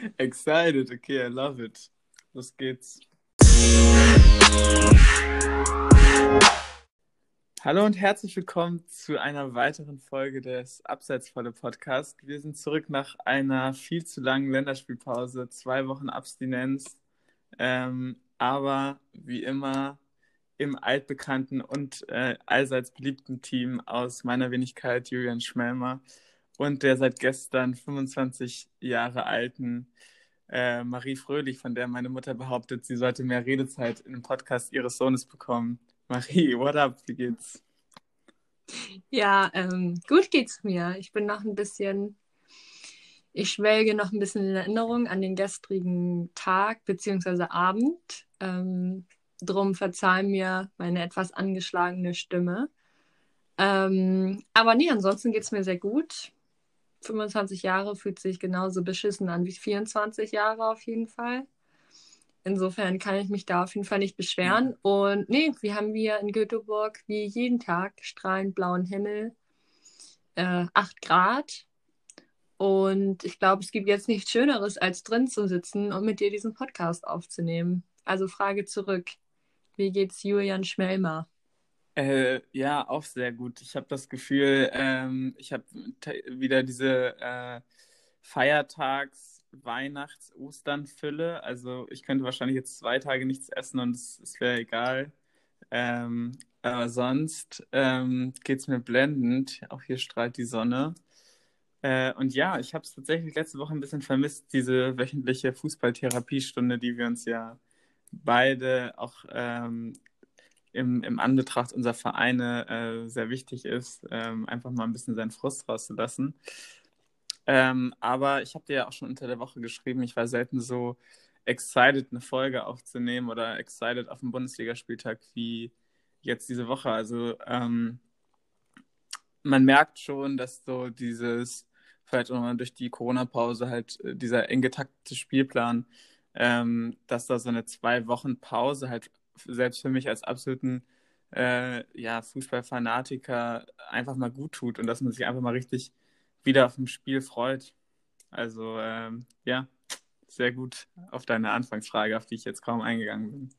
Excited, okay, I love it. Los geht's. Hallo und herzlich willkommen zu einer weiteren Folge des Abseitsvolle Podcast. Wir sind zurück nach einer viel zu langen Länderspielpause, zwei Wochen Abstinenz, ähm, aber wie immer im altbekannten und äh, allseits beliebten Team aus meiner Wenigkeit Julian Schmelmer und der seit gestern 25 Jahre alten äh, Marie Fröhlich, von der meine Mutter behauptet, sie sollte mehr Redezeit in dem Podcast ihres Sohnes bekommen. Marie, what up? Wie geht's? Ja, ähm, gut geht's mir. Ich bin noch ein bisschen, ich schwelge noch ein bisschen in Erinnerung an den gestrigen Tag bzw. Abend. Ähm, drum verzeih mir meine etwas angeschlagene Stimme. Ähm, aber nee, ansonsten geht's mir sehr gut. 25 Jahre fühlt sich genauso beschissen an wie 24 Jahre auf jeden Fall. Insofern kann ich mich da auf jeden Fall nicht beschweren. Und nee, wir haben hier in Göteborg wie jeden Tag strahlend blauen Himmel, äh, 8 Grad. Und ich glaube, es gibt jetzt nichts Schöneres, als drin zu sitzen und mit dir diesen Podcast aufzunehmen. Also Frage zurück. Wie geht's Julian Schmelmer? Äh, ja, auch sehr gut. Ich habe das Gefühl, ähm, ich habe wieder diese äh, Feiertags-, Weihnachts-, Ostern-Fülle. Also ich könnte wahrscheinlich jetzt zwei Tage nichts essen und es, es wäre egal. Ähm, aber sonst ähm, geht es mir blendend. Auch hier strahlt die Sonne. Äh, und ja, ich habe es tatsächlich letzte Woche ein bisschen vermisst, diese wöchentliche Fußballtherapiestunde, die wir uns ja beide auch ähm, im, im Anbetracht unserer Vereine äh, sehr wichtig ist, ähm, einfach mal ein bisschen seinen Frust rauszulassen. Ähm, aber ich habe dir ja auch schon unter der Woche geschrieben, ich war selten so excited, eine Folge aufzunehmen oder excited auf dem Bundesligaspieltag wie jetzt diese Woche. Also ähm, man merkt schon, dass so dieses, vielleicht auch durch die Corona-Pause halt äh, dieser eng getaktete Spielplan, ähm, dass da so eine zwei Wochen Pause halt selbst für mich als absoluten äh, ja, Fußballfanatiker einfach mal gut tut und dass man sich einfach mal richtig wieder auf dem Spiel freut. Also ähm, ja, sehr gut auf deine Anfangsfrage, auf die ich jetzt kaum eingegangen bin.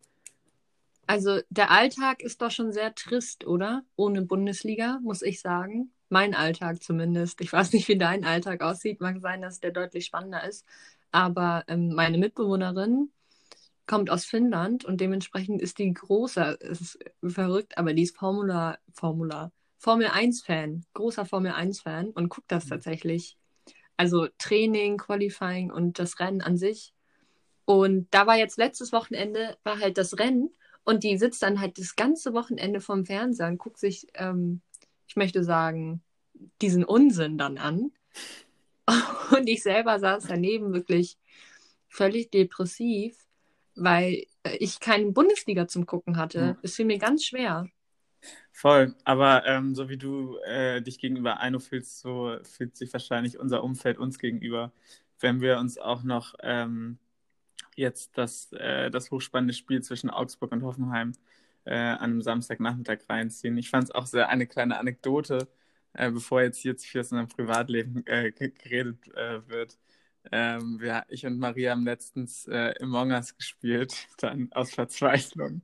Also der Alltag ist doch schon sehr trist, oder? Ohne Bundesliga, muss ich sagen. Mein Alltag zumindest. Ich weiß nicht, wie dein Alltag aussieht. Mag sein, dass der deutlich spannender ist. Aber ähm, meine Mitbewohnerin kommt aus Finnland und dementsprechend ist die große, es ist verrückt, aber die ist Formula, Formula, Formel 1-Fan, großer Formel 1-Fan und guckt das mhm. tatsächlich. Also Training, Qualifying und das Rennen an sich. Und da war jetzt letztes Wochenende, war halt das Rennen und die sitzt dann halt das ganze Wochenende vom Fernseher und guckt sich, ähm, ich möchte sagen, diesen Unsinn dann an. Und ich selber saß daneben wirklich völlig depressiv weil äh, ich keine Bundesliga zum Gucken hatte. Es fiel mir ganz schwer. Voll, aber ähm, so wie du äh, dich gegenüber Eino fühlst, so fühlt sich wahrscheinlich unser Umfeld uns gegenüber, wenn wir uns auch noch ähm, jetzt das, äh, das hochspannende Spiel zwischen Augsburg und Hoffenheim äh, an einem Samstagnachmittag reinziehen. Ich fand es auch sehr eine kleine Anekdote, äh, bevor jetzt hier zu viel aus unserem Privatleben äh, geredet wird. Ähm, wir, ich und Maria haben letztens äh, Among Us gespielt, dann aus Verzweiflung,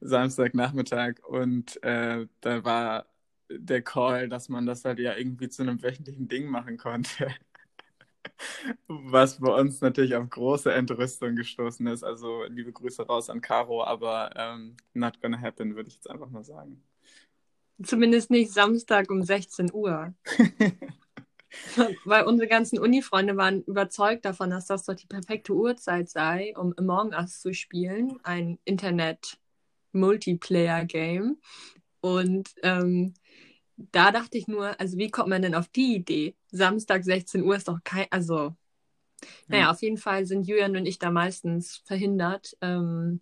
Samstagnachmittag. Und äh, da war der Call, dass man das halt ja irgendwie zu einem wöchentlichen Ding machen konnte. Was bei uns natürlich auf große Entrüstung gestoßen ist. Also liebe Grüße raus an Caro, aber ähm, not gonna happen, würde ich jetzt einfach mal sagen. Zumindest nicht Samstag um 16 Uhr. Weil unsere ganzen Uni-Freunde waren überzeugt davon, dass das doch die perfekte Uhrzeit sei, um Among Us zu spielen, ein Internet-Multiplayer-Game. Und ähm, da dachte ich nur, also wie kommt man denn auf die Idee? Samstag 16 Uhr ist doch kein, also, naja, hm. auf jeden Fall sind Julian und ich da meistens verhindert. Ähm,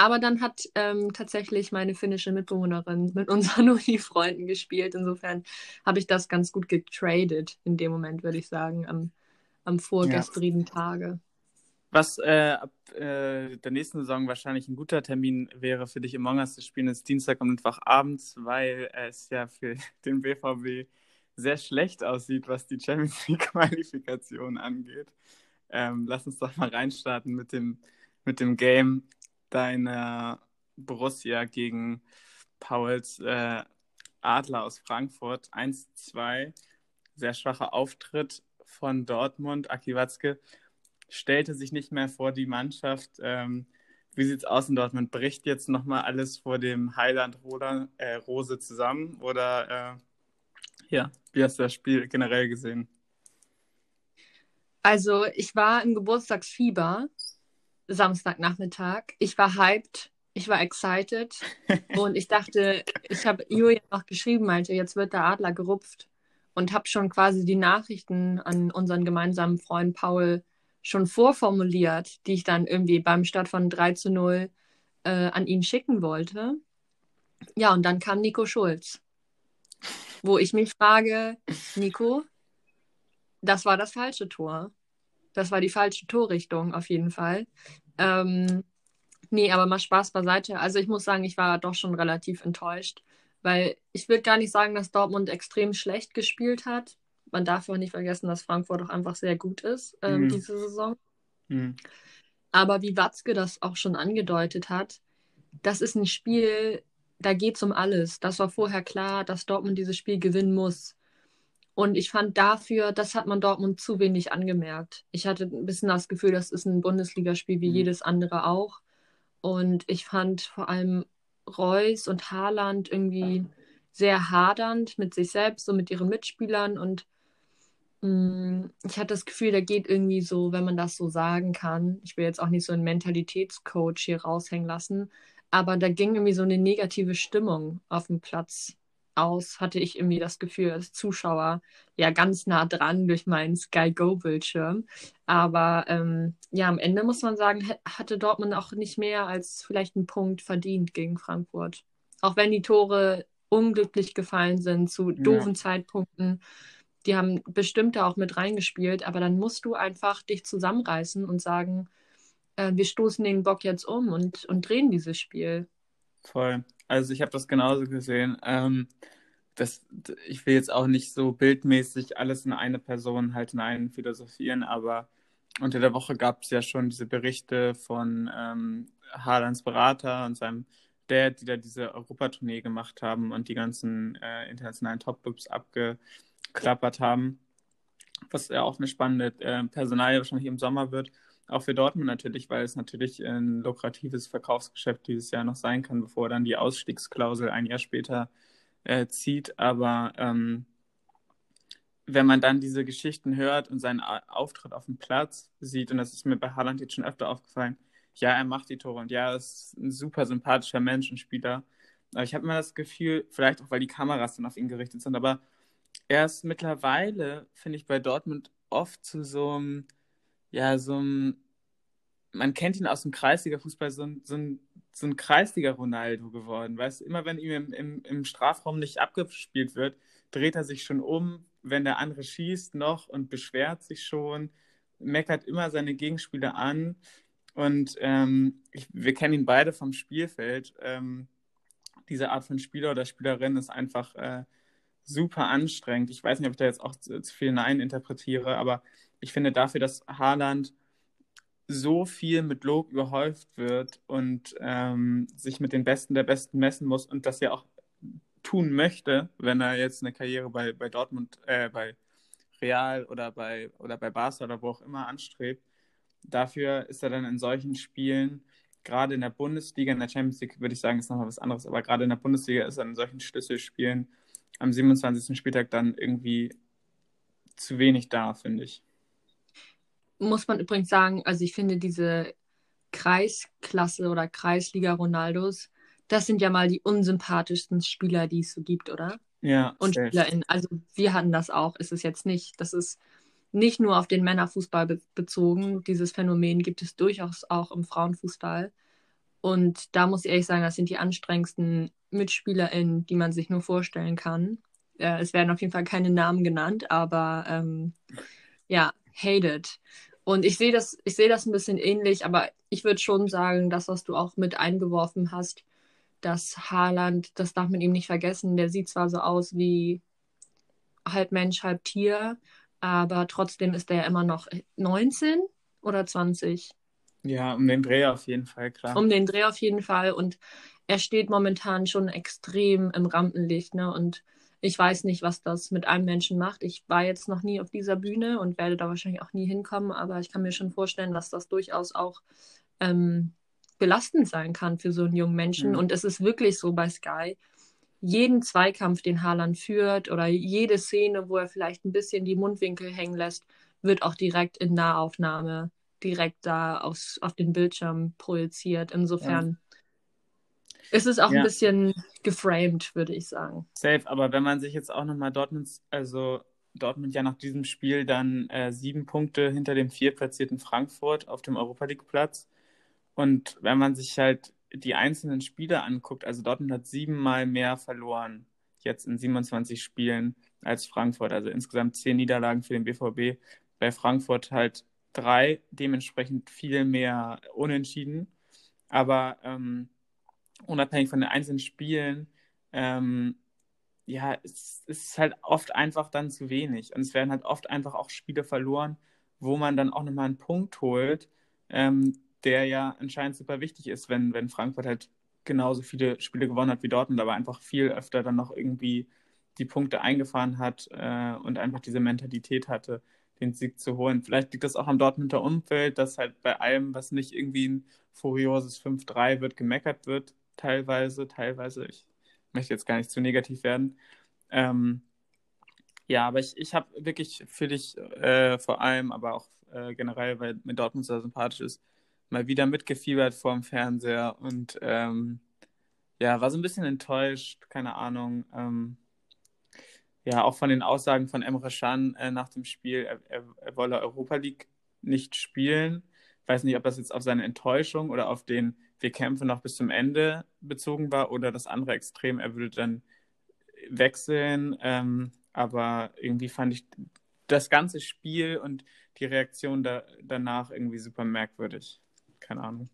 aber dann hat ähm, tatsächlich meine finnische Mitbewohnerin mit unseren Uni-Freunden gespielt. Insofern habe ich das ganz gut getradet in dem Moment, würde ich sagen, am, am vorgestrigen ja. Tage. Was äh, ab äh, der nächsten Saison wahrscheinlich ein guter Termin wäre für dich im Us zu spielen, ist Dienstag und Mittwoch abends, weil es ja für den BVB sehr schlecht aussieht, was die Champions League Qualifikation angeht. Ähm, lass uns doch mal reinstarten mit dem, mit dem Game deiner Borussia gegen Pauls äh, Adler aus Frankfurt. 1-2. Sehr schwacher Auftritt von Dortmund. Aki Watzke stellte sich nicht mehr vor die Mannschaft. Ähm, wie sieht es aus in Dortmund? Bricht jetzt nochmal alles vor dem Heiland äh, Rose zusammen? Oder äh, ja, wie hast du das Spiel generell gesehen? Also, ich war im Geburtstagsfieber Samstagnachmittag. Ich war hyped, ich war excited und ich dachte, ich habe Julia noch geschrieben, meinte, jetzt wird der Adler gerupft und habe schon quasi die Nachrichten an unseren gemeinsamen Freund Paul schon vorformuliert, die ich dann irgendwie beim Start von 3 zu 0 äh, an ihn schicken wollte. Ja, und dann kam Nico Schulz, wo ich mich frage, Nico, das war das falsche Tor. Das war die falsche Torrichtung auf jeden Fall. Ähm, nee, aber mal Spaß beiseite. Also ich muss sagen, ich war doch schon relativ enttäuscht, weil ich würde gar nicht sagen, dass Dortmund extrem schlecht gespielt hat man darf auch nicht vergessen, dass Frankfurt auch einfach sehr gut ist ähm, mhm. diese Saison. Mhm. Aber wie Watzke das auch schon angedeutet hat, das ist ein Spiel, da geht es um alles. Das war vorher klar, dass Dortmund dieses Spiel gewinnen muss. Und ich fand dafür, das hat man Dortmund zu wenig angemerkt. Ich hatte ein bisschen das Gefühl, das ist ein Bundesligaspiel wie mhm. jedes andere auch. Und ich fand vor allem Reus und Haaland irgendwie sehr hadernd mit sich selbst und mit ihren Mitspielern. Und Mm, ich hatte das Gefühl, da geht irgendwie so, wenn man das so sagen kann. Ich will jetzt auch nicht so einen Mentalitätscoach hier raushängen lassen, aber da ging irgendwie so eine negative Stimmung auf dem Platz aus, hatte ich irgendwie das Gefühl, als Zuschauer ja ganz nah dran durch meinen Sky Go Bildschirm. Aber ähm, ja, am Ende muss man sagen, hatte Dortmund auch nicht mehr als vielleicht einen Punkt verdient gegen Frankfurt. Auch wenn die Tore unglücklich gefallen sind zu doofen ja. Zeitpunkten die haben bestimmt da auch mit reingespielt, aber dann musst du einfach dich zusammenreißen und sagen, äh, wir stoßen den Bock jetzt um und, und drehen dieses Spiel. Voll. Also ich habe das genauso gesehen. Ähm, das, ich will jetzt auch nicht so bildmäßig alles in eine Person halt hinein philosophieren, aber unter der Woche gab es ja schon diese Berichte von ähm, Haalands Berater und seinem Dad, die da diese Europatournee gemacht haben und die ganzen äh, internationalen Top-Clubs abge geklappert haben. Was ja auch eine spannende äh, Personalie wahrscheinlich im Sommer wird. Auch für Dortmund natürlich, weil es natürlich ein lukratives Verkaufsgeschäft dieses Jahr noch sein kann, bevor dann die Ausstiegsklausel ein Jahr später äh, zieht. Aber ähm, wenn man dann diese Geschichten hört und seinen Auftritt auf dem Platz sieht, und das ist mir bei Haaland jetzt schon öfter aufgefallen, ja, er macht die Tore und ja, er ist ein super sympathischer Mensch und Spieler. Aber ich habe immer das Gefühl, vielleicht auch, weil die Kameras dann auf ihn gerichtet sind, aber er ist mittlerweile, finde ich, bei Dortmund oft zu so einem, ja, so einem, man kennt ihn aus dem Kreisliga-Fußball, so ein, so ein, so ein Kreisliga-Ronaldo geworden. Weißt immer wenn ihm im, im, im Strafraum nicht abgespielt wird, dreht er sich schon um, wenn der andere schießt noch und beschwert sich schon, meckert immer seine Gegenspieler an. Und ähm, ich, wir kennen ihn beide vom Spielfeld. Ähm, diese Art von Spieler oder Spielerin ist einfach äh, super anstrengend. Ich weiß nicht, ob ich da jetzt auch zu, zu viel Nein interpretiere, aber ich finde dafür, dass Haaland so viel mit Lob überhäuft wird und ähm, sich mit den Besten der Besten messen muss und das ja auch tun möchte, wenn er jetzt eine Karriere bei, bei Dortmund, äh, bei Real oder bei, oder bei Barca oder wo auch immer anstrebt. Dafür ist er dann in solchen Spielen, gerade in der Bundesliga, in der Champions League würde ich sagen, ist nochmal was anderes, aber gerade in der Bundesliga ist er in solchen Schlüsselspielen am 27. Spieltag dann irgendwie zu wenig da, finde ich. Muss man übrigens sagen, also ich finde diese Kreisklasse oder Kreisliga Ronaldos, das sind ja mal die unsympathischsten Spieler, die es so gibt, oder? Ja. Und safe. SpielerInnen. Also wir hatten das auch, ist es jetzt nicht. Das ist nicht nur auf den Männerfußball be bezogen. Dieses Phänomen gibt es durchaus auch im Frauenfußball. Und da muss ich ehrlich sagen, das sind die anstrengendsten MitspielerInnen, die man sich nur vorstellen kann. Äh, es werden auf jeden Fall keine Namen genannt, aber ähm, ja, hated. Und ich sehe das, ich das ein bisschen ähnlich, aber ich würde schon sagen, das, was du auch mit eingeworfen hast, dass Haaland, das darf man ihm nicht vergessen, der sieht zwar so aus wie halb Mensch, halb Tier, aber trotzdem ist er immer noch 19 oder 20. Ja, um den Dreh auf jeden Fall, klar. Um den Dreh auf jeden Fall. Und er steht momentan schon extrem im Rampenlicht. Ne? Und ich weiß nicht, was das mit einem Menschen macht. Ich war jetzt noch nie auf dieser Bühne und werde da wahrscheinlich auch nie hinkommen, aber ich kann mir schon vorstellen, dass das durchaus auch ähm, belastend sein kann für so einen jungen Menschen. Mhm. Und es ist wirklich so bei Sky, jeden Zweikampf, den Haaland führt oder jede Szene, wo er vielleicht ein bisschen die Mundwinkel hängen lässt, wird auch direkt in Nahaufnahme direkt da aufs, auf den Bildschirm projiziert. Insofern ja. ist es auch ja. ein bisschen geframed, würde ich sagen. Safe, aber wenn man sich jetzt auch nochmal Dortmund, also Dortmund ja nach diesem Spiel dann äh, sieben Punkte hinter dem viertplatzierten Frankfurt auf dem Europa League Platz. Und wenn man sich halt die einzelnen Spiele anguckt, also Dortmund hat siebenmal mehr verloren, jetzt in 27 Spielen als Frankfurt. Also insgesamt zehn Niederlagen für den BVB. Bei Frankfurt halt drei, dementsprechend viel mehr unentschieden. Aber ähm, unabhängig von den einzelnen Spielen, ähm, ja, es, es ist halt oft einfach dann zu wenig. Und es werden halt oft einfach auch Spiele verloren, wo man dann auch nochmal einen Punkt holt, ähm, der ja anscheinend super wichtig ist, wenn, wenn Frankfurt halt genauso viele Spiele gewonnen hat wie Dortmund, aber einfach viel öfter dann noch irgendwie die Punkte eingefahren hat äh, und einfach diese Mentalität hatte, den Sieg zu holen. Vielleicht liegt das auch am Dortmunder Umfeld, dass halt bei allem, was nicht irgendwie ein furioses 5-3 wird, gemeckert wird, teilweise, teilweise. Ich möchte jetzt gar nicht zu negativ werden. Ähm, ja, aber ich, ich habe wirklich für dich äh, vor allem, aber auch äh, generell, weil mir Dortmund sehr sympathisch ist, mal wieder mitgefiebert vor dem Fernseher und ähm, ja, war so ein bisschen enttäuscht, keine Ahnung. Ähm, ja, auch von den Aussagen von Emre Can äh, nach dem Spiel, er, er, er, wolle Europa League nicht spielen. Ich weiß nicht, ob das jetzt auf seine Enttäuschung oder auf den wir kämpfen noch bis zum Ende bezogen war oder das andere Extrem, er würde dann wechseln. Ähm, aber irgendwie fand ich das ganze Spiel und die Reaktion da, danach irgendwie super merkwürdig keine Ahnung.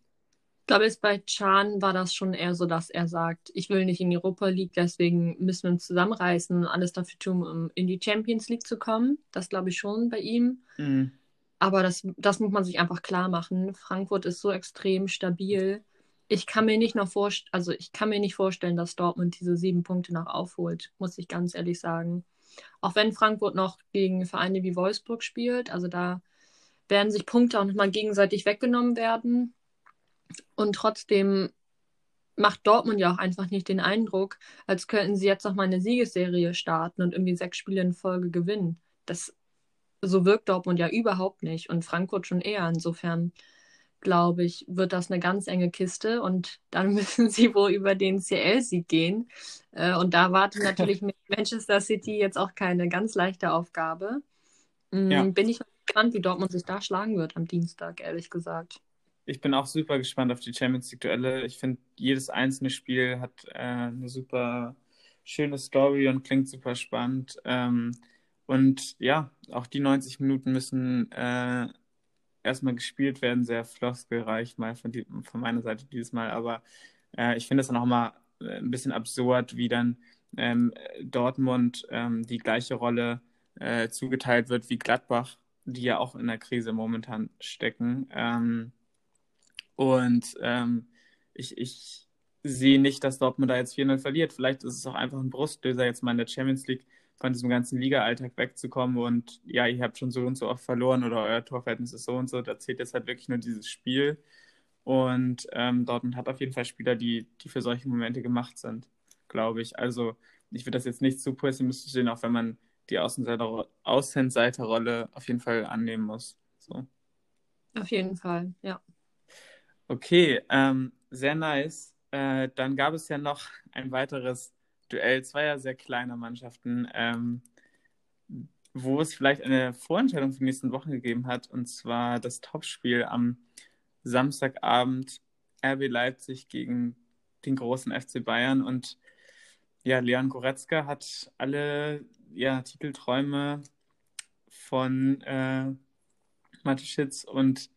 Ich glaube, jetzt bei Chan war das schon eher so, dass er sagt, ich will nicht in die Europa League, deswegen müssen wir uns zusammenreißen und alles dafür tun, um in die Champions League zu kommen. Das glaube ich schon bei ihm. Mhm. Aber das, das muss man sich einfach klar machen. Frankfurt ist so extrem stabil. Ich kann mir nicht noch vorstellen, also ich kann mir nicht vorstellen, dass Dortmund diese sieben Punkte noch aufholt, muss ich ganz ehrlich sagen. Auch wenn Frankfurt noch gegen Vereine wie Wolfsburg spielt, also da werden sich Punkte auch nochmal gegenseitig weggenommen werden. Und trotzdem macht Dortmund ja auch einfach nicht den Eindruck, als könnten sie jetzt nochmal eine Siegesserie starten und irgendwie sechs Spiele in Folge gewinnen. Das, so wirkt Dortmund ja überhaupt nicht und Frankfurt schon eher. Insofern glaube ich, wird das eine ganz enge Kiste und dann müssen sie wohl über den CL-Sieg gehen. Äh, und da wartet natürlich mit Manchester City jetzt auch keine ganz leichte Aufgabe. Mm, ja. Bin ich gespannt, wie Dortmund sich da schlagen wird am Dienstag, ehrlich gesagt. Ich bin auch super gespannt auf die Champions League-Duelle. Ich finde, jedes einzelne Spiel hat äh, eine super schöne Story und klingt super spannend. Ähm, und ja, auch die 90 Minuten müssen äh, erstmal gespielt werden, sehr floskelreich mal von, die, von meiner Seite dieses Mal. Aber äh, ich finde es dann auch mal äh, ein bisschen absurd, wie dann ähm, Dortmund ähm, die gleiche Rolle äh, zugeteilt wird wie Gladbach die ja auch in der Krise momentan stecken. Ähm, und ähm, ich, ich sehe nicht, dass Dortmund da jetzt 4-0 verliert. Vielleicht ist es auch einfach ein Brustlöser, jetzt mal in der Champions League von diesem ganzen Liga-Alltag wegzukommen und ja, ihr habt schon so und so oft verloren oder euer Torverhältnis ist so und so. Da zählt jetzt halt wirklich nur dieses Spiel. Und ähm, Dortmund hat auf jeden Fall Spieler, die, die für solche Momente gemacht sind, glaube ich. Also ich würde das jetzt nicht zu pessimistisch sehen, auch wenn man die Außenseiterrolle auf jeden Fall annehmen muss. So. Auf jeden Fall, ja. Okay, ähm, sehr nice. Äh, dann gab es ja noch ein weiteres Duell zweier sehr kleiner Mannschaften, ähm, wo es vielleicht eine Vorentscheidung für die nächsten Wochen gegeben hat, und zwar das Topspiel am Samstagabend RB Leipzig gegen den großen FC Bayern. Und ja, Leon Goretzka hat alle ja, Titelträume von äh, Mateschitz und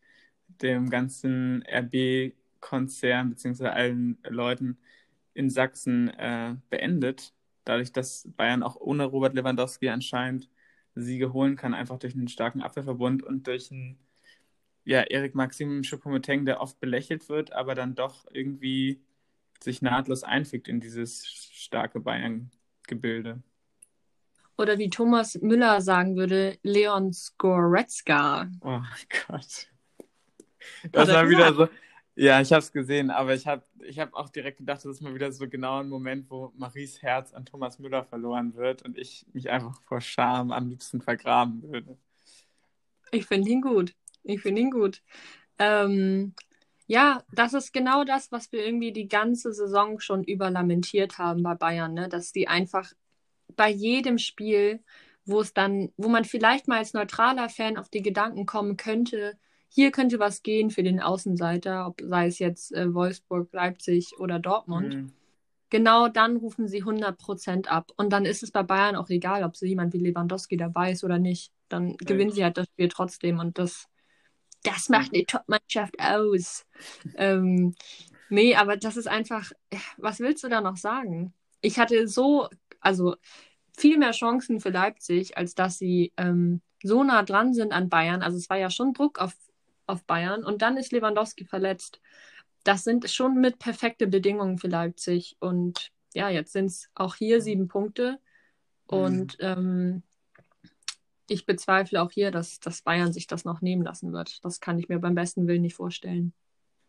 dem ganzen RB-Konzern beziehungsweise allen Leuten in Sachsen äh, beendet. Dadurch, dass Bayern auch ohne Robert Lewandowski anscheinend Siege holen kann, einfach durch einen starken Abwehrverbund und durch ein ja, Erik Maxim Choupo-Moting, der oft belächelt wird, aber dann doch irgendwie sich nahtlos einfügt in dieses starke Bayern-Gebilde. Oder wie Thomas Müller sagen würde, Leon Skoretzka. Oh mein Gott. Das war wieder so. Ja, ich habe es gesehen, aber ich habe ich hab auch direkt gedacht, das ist mal wieder so genau ein Moment, wo Maries Herz an Thomas Müller verloren wird und ich mich einfach vor Scham am liebsten vergraben würde. Ich finde ihn gut. Ich finde ihn gut. Ähm, ja, das ist genau das, was wir irgendwie die ganze Saison schon über lamentiert haben bei Bayern, ne? dass die einfach bei jedem Spiel, wo es dann, wo man vielleicht mal als neutraler Fan auf die Gedanken kommen könnte, hier könnte was gehen für den Außenseiter, ob sei es jetzt äh, Wolfsburg, Leipzig oder Dortmund. Mhm. Genau dann rufen sie 100% ab. Und dann ist es bei Bayern auch egal, ob so jemand wie Lewandowski dabei ist oder nicht. Dann ja. gewinnen sie halt das Spiel trotzdem. Und das, das macht eine Top-Mannschaft aus. ähm, nee, aber das ist einfach, was willst du da noch sagen? Ich hatte so, also viel mehr Chancen für Leipzig, als dass sie ähm, so nah dran sind an Bayern. Also es war ja schon Druck auf auf Bayern und dann ist Lewandowski verletzt. Das sind schon mit perfekte Bedingungen für Leipzig. Und ja, jetzt sind es auch hier sieben Punkte. Und mhm. ähm, ich bezweifle auch hier, dass, dass Bayern sich das noch nehmen lassen wird. Das kann ich mir beim besten Willen nicht vorstellen.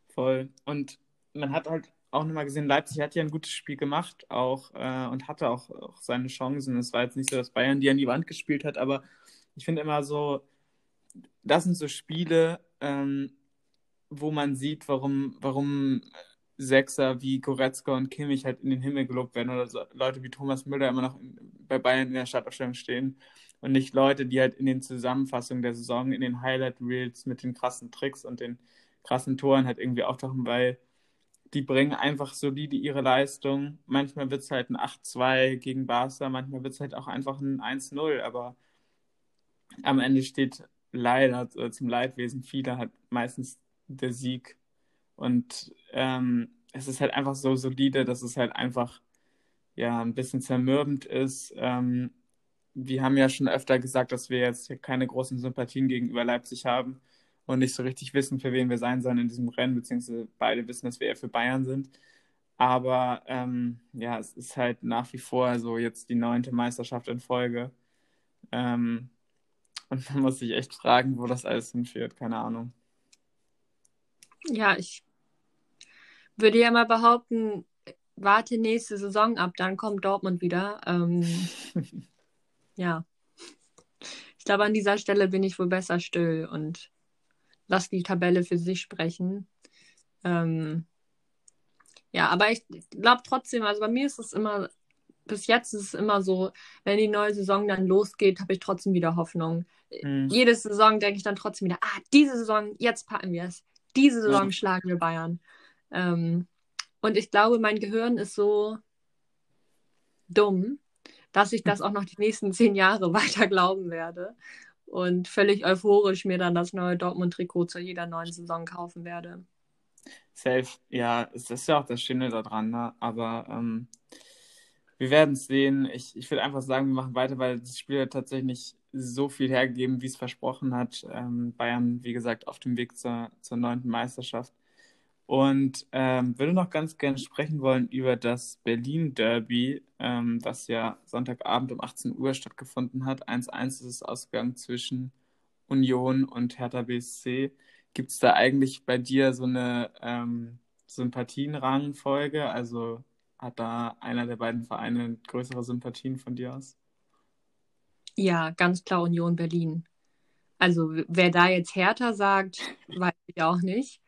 Voll. Und man hat halt auch nochmal gesehen, Leipzig hat ja ein gutes Spiel gemacht auch äh, und hatte auch, auch seine Chancen. Es war jetzt nicht so, dass Bayern die an die Wand gespielt hat, aber ich finde immer so, das sind so Spiele, ähm, wo man sieht, warum, warum Sechser wie Goretzka und Kimmich halt in den Himmel gelobt werden oder so Leute wie Thomas Müller immer noch in, bei Bayern in der Startaufstellung stehen und nicht Leute, die halt in den Zusammenfassungen der Saison, in den Highlight-Reels mit den krassen Tricks und den krassen Toren halt irgendwie auftauchen, weil die bringen einfach solide ihre Leistung. Manchmal wird es halt ein 8-2 gegen Barca, manchmal wird es halt auch einfach ein 1-0, aber am Ende steht leider zum Leidwesen vieler halt meistens der Sieg. Und ähm, es ist halt einfach so solide, dass es halt einfach ja ein bisschen zermürbend ist. Ähm, wir haben ja schon öfter gesagt, dass wir jetzt keine großen Sympathien gegenüber Leipzig haben und nicht so richtig wissen, für wen wir sein sollen in diesem Rennen, beziehungsweise beide wissen, dass wir eher für Bayern sind. Aber ähm, ja, es ist halt nach wie vor so jetzt die neunte Meisterschaft in Folge. Ähm, und man muss sich echt fragen, wo das alles hinführt. Keine Ahnung. Ja, ich würde ja mal behaupten, warte nächste Saison ab, dann kommt Dortmund wieder. Ähm, ja. Ich glaube, an dieser Stelle bin ich wohl besser still und lass die Tabelle für sich sprechen. Ähm, ja, aber ich glaube trotzdem, also bei mir ist es immer, bis jetzt ist es immer so, wenn die neue Saison dann losgeht, habe ich trotzdem wieder Hoffnung. Mhm. Jede Saison denke ich dann trotzdem wieder, ah, diese Saison, jetzt packen wir es. Diese Saison mhm. schlagen wir Bayern. Ähm, und ich glaube, mein Gehirn ist so dumm, dass ich das auch noch die nächsten zehn Jahre weiter glauben werde und völlig euphorisch mir dann das neue Dortmund-Trikot zu jeder neuen Saison kaufen werde. Safe, ja, es ist ja auch das Schöne daran, ne? aber ähm, wir werden es sehen. Ich, ich würde einfach sagen, wir machen weiter, weil das Spiel hat tatsächlich nicht so viel hergegeben, wie es versprochen hat. Ähm, Bayern, wie gesagt, auf dem Weg zur, zur neunten Meisterschaft. Und ähm, würde noch ganz gerne sprechen wollen über das Berlin-Derby, ähm, das ja Sonntagabend um 18 Uhr stattgefunden hat. 1-1 ist es ausgegangen zwischen Union und Hertha BSC. Gibt es da eigentlich bei dir so eine ähm, Sympathienrangfolge? Also hat da einer der beiden Vereine größere Sympathien von dir aus? Ja, ganz klar Union Berlin. Also wer da jetzt härter sagt, weiß ich auch nicht.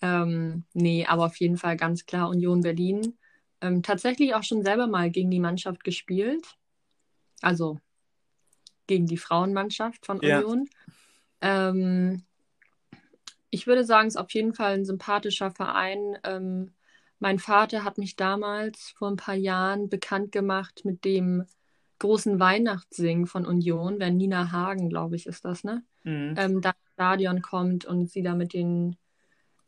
Ähm, nee, aber auf jeden Fall ganz klar Union Berlin. Ähm, tatsächlich auch schon selber mal gegen die Mannschaft gespielt. Also gegen die Frauenmannschaft von ja. Union. Ähm, ich würde sagen, es ist auf jeden Fall ein sympathischer Verein. Ähm, mein Vater hat mich damals vor ein paar Jahren bekannt gemacht mit dem großen Weihnachtssingen von Union, wenn Nina Hagen, glaube ich, ist das, ne? Mhm. Ähm, da ins Stadion kommt und sie da mit den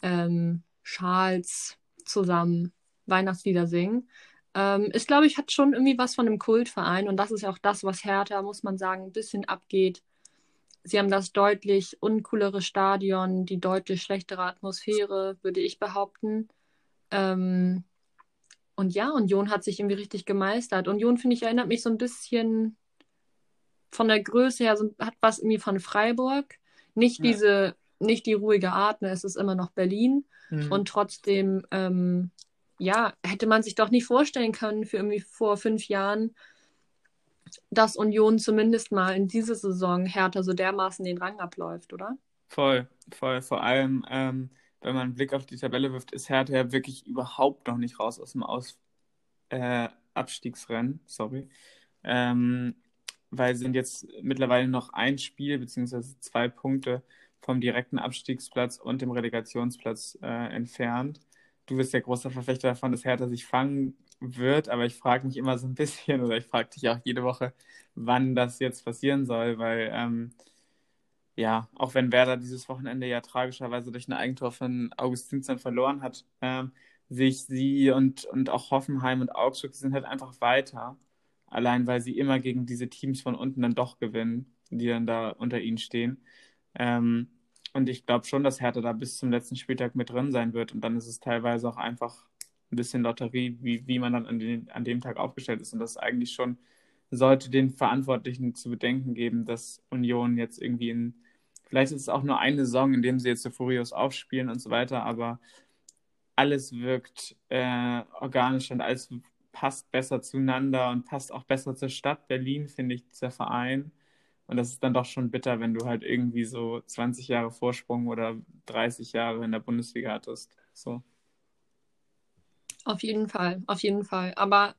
ähm, Schals zusammen Weihnachtslieder singen. Ähm, ist, glaube ich, hat schon irgendwie was von einem Kultverein und das ist ja auch das, was Hertha, muss man sagen, ein bisschen abgeht. sie haben das deutlich uncoolere Stadion, die deutlich schlechtere Atmosphäre, würde ich behaupten. Ähm, und ja, Union hat sich irgendwie richtig gemeistert. Union, finde ich, erinnert mich so ein bisschen von der Größe her, so, hat was irgendwie von Freiburg. Nicht ja. diese, nicht die ruhige Art, ne? es ist immer noch Berlin. Mhm. Und trotzdem, ähm, ja, hätte man sich doch nicht vorstellen können für irgendwie vor fünf Jahren, dass Union zumindest mal in dieser Saison härter so dermaßen den Rang abläuft, oder? Voll, voll. Vor allem, ähm, wenn man einen Blick auf die Tabelle wirft, ist Hertha ja wirklich überhaupt noch nicht raus aus dem aus äh, Abstiegsrennen. Sorry. Ähm, weil sind jetzt mittlerweile noch ein Spiel beziehungsweise zwei Punkte vom direkten Abstiegsplatz und dem Relegationsplatz äh, entfernt. Du bist ja großer Verfechter davon, dass Hertha sich fangen wird, aber ich frage mich immer so ein bisschen oder ich frage dich auch jede Woche, wann das jetzt passieren soll, weil ähm, ja, auch wenn Werder dieses Wochenende ja tragischerweise durch ein Eigentor von Augustinsson verloren hat, ähm, sehe ich sie und, und auch Hoffenheim und Augsburg sind halt einfach weiter. Allein weil sie immer gegen diese Teams von unten dann doch gewinnen, die dann da unter ihnen stehen. Ähm, und ich glaube schon, dass Hertha da bis zum letzten Spieltag mit drin sein wird. Und dann ist es teilweise auch einfach ein bisschen Lotterie, wie, wie man dann an, den, an dem Tag aufgestellt ist. Und das eigentlich schon sollte den Verantwortlichen zu bedenken geben, dass Union jetzt irgendwie in, vielleicht ist es auch nur eine Saison, in dem sie jetzt so Furios aufspielen und so weiter, aber alles wirkt äh, organisch und alles passt besser zueinander und passt auch besser zur Stadt Berlin, finde ich, dieser Verein. Und das ist dann doch schon bitter, wenn du halt irgendwie so 20 Jahre Vorsprung oder 30 Jahre in der Bundesliga hattest. So. Auf jeden Fall, auf jeden Fall. Aber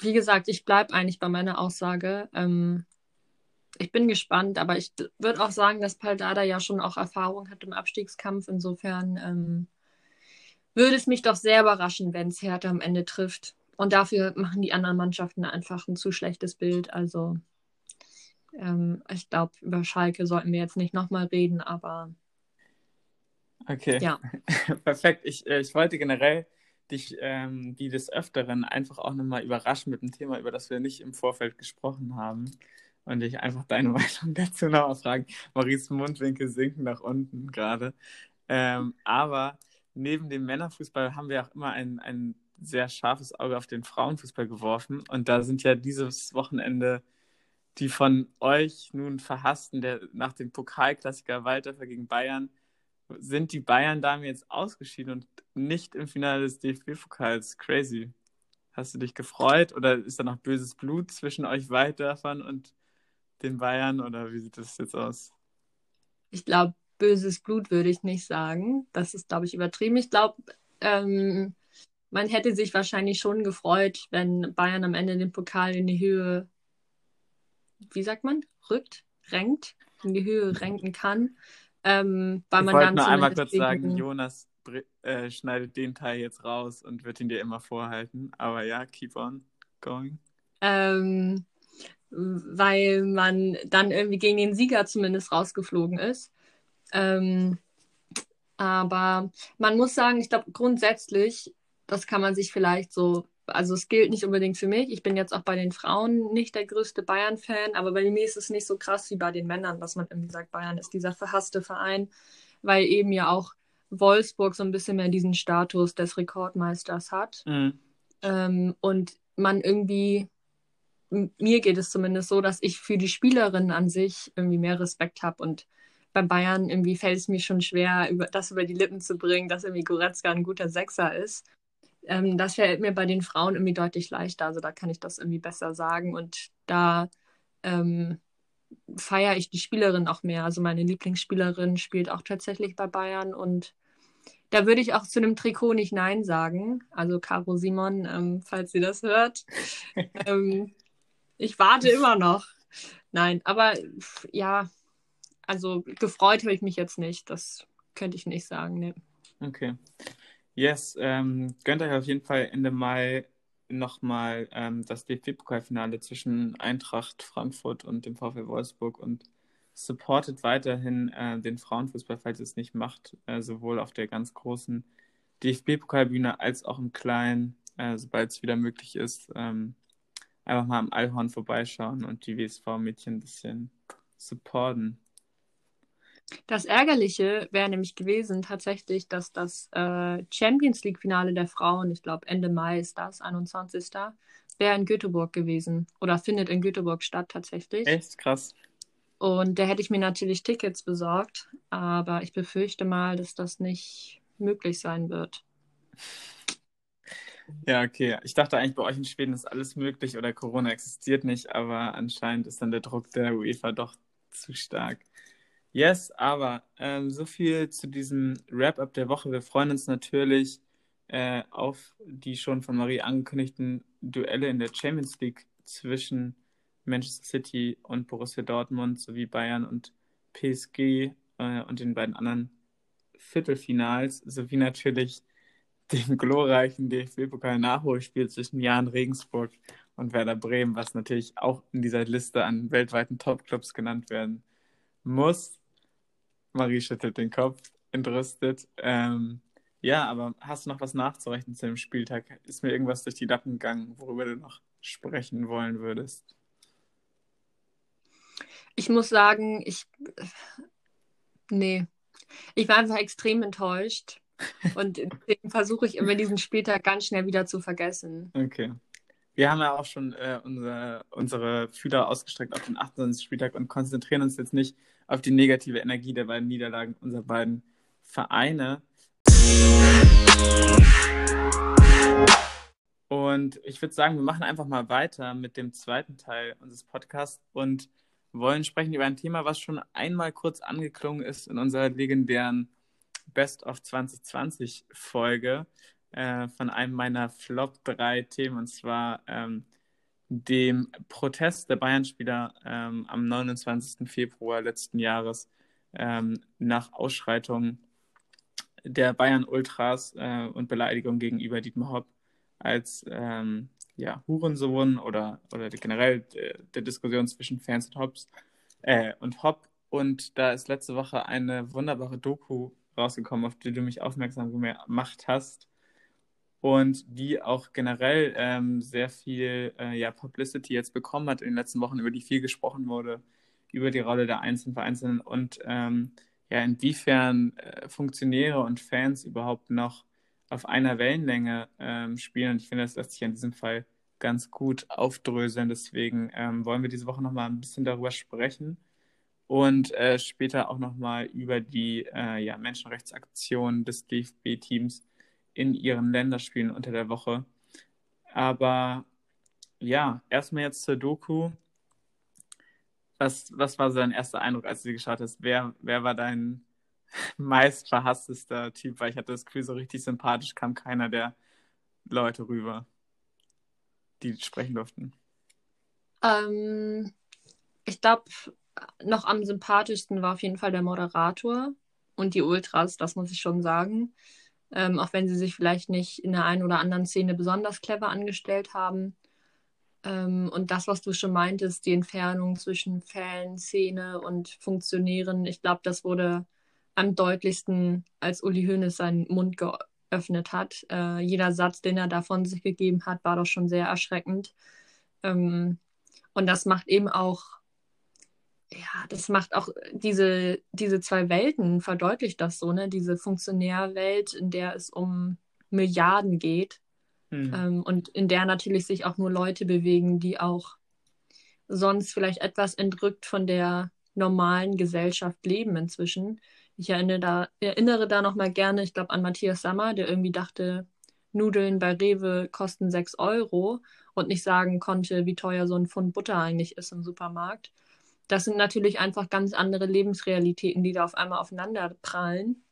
wie gesagt, ich bleibe eigentlich bei meiner Aussage. Ähm, ich bin gespannt, aber ich würde auch sagen, dass Paldada ja schon auch Erfahrung hat im Abstiegskampf. Insofern ähm, würde es mich doch sehr überraschen, wenn es Hertha am Ende trifft. Und dafür machen die anderen Mannschaften einfach ein zu schlechtes Bild. Also ähm, ich glaube, über Schalke sollten wir jetzt nicht nochmal reden, aber Okay. Ja. Perfekt. Ich, äh, ich wollte generell dich ähm, wie des Öfteren einfach auch nochmal überraschen mit einem Thema, über das wir nicht im Vorfeld gesprochen haben. Und dich einfach deine Meinung dazu nochmal fragen. Maurice Mundwinkel sinken nach unten gerade. Ähm, aber neben dem Männerfußball haben wir auch immer ein, ein sehr scharfes Auge auf den Frauenfußball geworfen. Und da sind ja dieses Wochenende die von euch nun verhassten, der nach dem Pokalklassiker Walter gegen Bayern, sind die Bayern-Damen jetzt ausgeschieden und nicht im Finale des DFB-Pokals. Crazy. Hast du dich gefreut oder ist da noch böses Blut zwischen euch Weitdörfern und den Bayern oder wie sieht das jetzt aus? Ich glaube, böses Blut würde ich nicht sagen. Das ist, glaube ich, übertrieben. Ich glaube, ähm, man hätte sich wahrscheinlich schon gefreut, wenn Bayern am Ende den Pokal in die Höhe, wie sagt man, rückt, renkt, in die Höhe renken kann. Ähm, weil ich man wollte nur einmal kurz sagen, Jonas äh, schneidet den Teil jetzt raus und wird ihn dir immer vorhalten. Aber ja, keep on going. Ähm, weil man dann irgendwie gegen den Sieger zumindest rausgeflogen ist. Ähm, aber man muss sagen, ich glaube grundsätzlich, das kann man sich vielleicht so also es gilt nicht unbedingt für mich. Ich bin jetzt auch bei den Frauen nicht der größte Bayern-Fan, aber bei mir ist es nicht so krass wie bei den Männern, dass man irgendwie sagt, Bayern ist dieser verhasste Verein, weil eben ja auch Wolfsburg so ein bisschen mehr diesen Status des Rekordmeisters hat. Mhm. Ähm, und man irgendwie, mir geht es zumindest so, dass ich für die Spielerinnen an sich irgendwie mehr Respekt habe und bei Bayern irgendwie fällt es mir schon schwer, über, das über die Lippen zu bringen, dass irgendwie Goretzka ein guter Sechser ist. Ähm, das fällt mir bei den Frauen irgendwie deutlich leichter. Also da kann ich das irgendwie besser sagen. Und da ähm, feiere ich die Spielerin auch mehr. Also meine Lieblingsspielerin spielt auch tatsächlich bei Bayern und da würde ich auch zu einem Trikot nicht Nein sagen. Also Caro Simon, ähm, falls sie das hört. ähm, ich warte immer noch. Nein, aber ja, also gefreut habe ich mich jetzt nicht. Das könnte ich nicht sagen. Nee. Okay. Yes, ähm, gönnt euch auf jeden Fall Ende Mai nochmal ähm, das DFB-Pokalfinale zwischen Eintracht Frankfurt und dem VfL Wolfsburg und supportet weiterhin äh, den Frauenfußball, falls ihr es nicht macht, äh, sowohl auf der ganz großen DFB-Pokalbühne als auch im kleinen, äh, sobald es wieder möglich ist, ähm, einfach mal am Allhorn vorbeischauen und die WSV-Mädchen ein bisschen supporten. Das Ärgerliche wäre nämlich gewesen tatsächlich, dass das äh, Champions League-Finale der Frauen, ich glaube Ende Mai ist das, 21. wäre in Göteborg gewesen oder findet in Göteborg statt tatsächlich. Echt krass. Und da hätte ich mir natürlich Tickets besorgt, aber ich befürchte mal, dass das nicht möglich sein wird. Ja, okay. Ich dachte eigentlich, bei euch in Schweden ist alles möglich oder Corona existiert nicht, aber anscheinend ist dann der Druck der UEFA doch zu stark. Yes, aber ähm, so viel zu diesem Wrap-up der Woche. Wir freuen uns natürlich äh, auf die schon von Marie angekündigten Duelle in der Champions League zwischen Manchester City und Borussia Dortmund sowie Bayern und PSG äh, und den beiden anderen Viertelfinals sowie natürlich dem glorreichen DFB-Pokal-Nachholspiel zwischen Jan Regensburg und Werder Bremen, was natürlich auch in dieser Liste an weltweiten Top-Clubs genannt werden muss. Marie schüttelt den Kopf, entrüstet. Ähm, ja, aber hast du noch was nachzurechnen zu dem Spieltag? Ist mir irgendwas durch die Lappen gegangen, worüber du noch sprechen wollen würdest? Ich muss sagen, ich. Nee. Ich war einfach extrem enttäuscht. Und deswegen versuche ich immer diesen Spieltag ganz schnell wieder zu vergessen. Okay. Wir haben ja auch schon äh, unsere, unsere Fühler ausgestreckt auf den 28. Spieltag und konzentrieren uns jetzt nicht auf die negative Energie der beiden Niederlagen unserer beiden Vereine. Und ich würde sagen, wir machen einfach mal weiter mit dem zweiten Teil unseres Podcasts und wollen sprechen über ein Thema, was schon einmal kurz angeklungen ist in unserer legendären Best of 2020 Folge äh, von einem meiner Flop 3 Themen und zwar ähm, dem Protest der Bayern-Spieler ähm, am 29. Februar letzten Jahres ähm, nach Ausschreitung der Bayern-Ultras äh, und Beleidigung gegenüber Dietmar Hopp als ähm, ja, Hurensohn oder, oder generell der, der Diskussion zwischen Fans und Hops äh, und Hopp. Und da ist letzte Woche eine wunderbare Doku rausgekommen, auf die du mich aufmerksam gemacht hast. Und die auch generell ähm, sehr viel äh, ja, Publicity jetzt bekommen hat in den letzten Wochen, über die viel gesprochen wurde, über die Rolle der einzelnen Vereinzelnen und ähm, ja, inwiefern äh, Funktionäre und Fans überhaupt noch auf einer Wellenlänge ähm, spielen. Und ich finde, das lässt sich in diesem Fall ganz gut aufdröseln. Deswegen ähm, wollen wir diese Woche nochmal ein bisschen darüber sprechen und äh, später auch nochmal über die äh, ja, Menschenrechtsaktionen des DFB-Teams in ihren Länderspielen unter der Woche. Aber ja, erstmal jetzt zur Doku. Was, was war so dein erster Eindruck, als du sie geschaut hast? Wer, wer war dein meist verhasstester Typ? Weil ich hatte das Gefühl, so richtig sympathisch kam keiner der Leute rüber, die sprechen durften. Ähm, ich glaube, noch am sympathischsten war auf jeden Fall der Moderator und die Ultras, das muss ich schon sagen. Ähm, auch wenn sie sich vielleicht nicht in der einen oder anderen Szene besonders clever angestellt haben. Ähm, und das, was du schon meintest, die Entfernung zwischen Fan, Szene und Funktionären, ich glaube, das wurde am deutlichsten, als Uli Hoeneß seinen Mund geöffnet hat. Äh, jeder Satz, den er da von sich gegeben hat, war doch schon sehr erschreckend. Ähm, und das macht eben auch ja, das macht auch diese, diese zwei Welten, verdeutlicht das so, ne? Diese Funktionärwelt, in der es um Milliarden geht hm. ähm, und in der natürlich sich auch nur Leute bewegen, die auch sonst vielleicht etwas entrückt von der normalen Gesellschaft leben inzwischen. Ich erinnere da, erinnere da nochmal gerne, ich glaube, an Matthias Sammer, der irgendwie dachte, Nudeln bei Rewe kosten 6 Euro und nicht sagen konnte, wie teuer so ein Pfund Butter eigentlich ist im Supermarkt das sind natürlich einfach ganz andere Lebensrealitäten, die da auf einmal aufeinander prallen.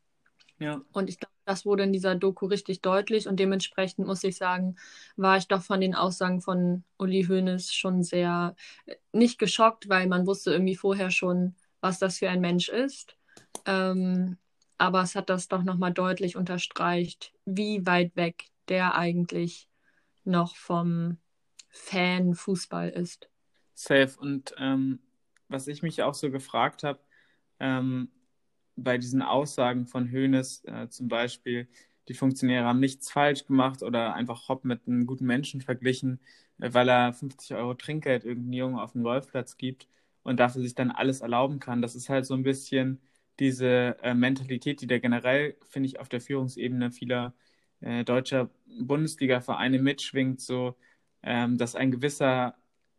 Ja. Und ich glaube, das wurde in dieser Doku richtig deutlich und dementsprechend muss ich sagen, war ich doch von den Aussagen von Uli Hoeneß schon sehr äh, nicht geschockt, weil man wusste irgendwie vorher schon, was das für ein Mensch ist. Ähm, aber es hat das doch nochmal deutlich unterstreicht, wie weit weg der eigentlich noch vom Fan Fußball ist. Safe. Und ähm, was ich mich auch so gefragt habe, ähm, bei diesen Aussagen von Hoeneß äh, zum Beispiel, die Funktionäre haben nichts falsch gemacht oder einfach Hopp mit einem guten Menschen verglichen, äh, weil er 50 Euro Trinkgeld irgendeinem Jungen auf dem Golfplatz gibt und dafür sich dann alles erlauben kann. Das ist halt so ein bisschen diese äh, Mentalität, die da generell, finde ich, auf der Führungsebene vieler äh, deutscher Bundesliga-Vereine mitschwingt, so ähm, dass ein gewisser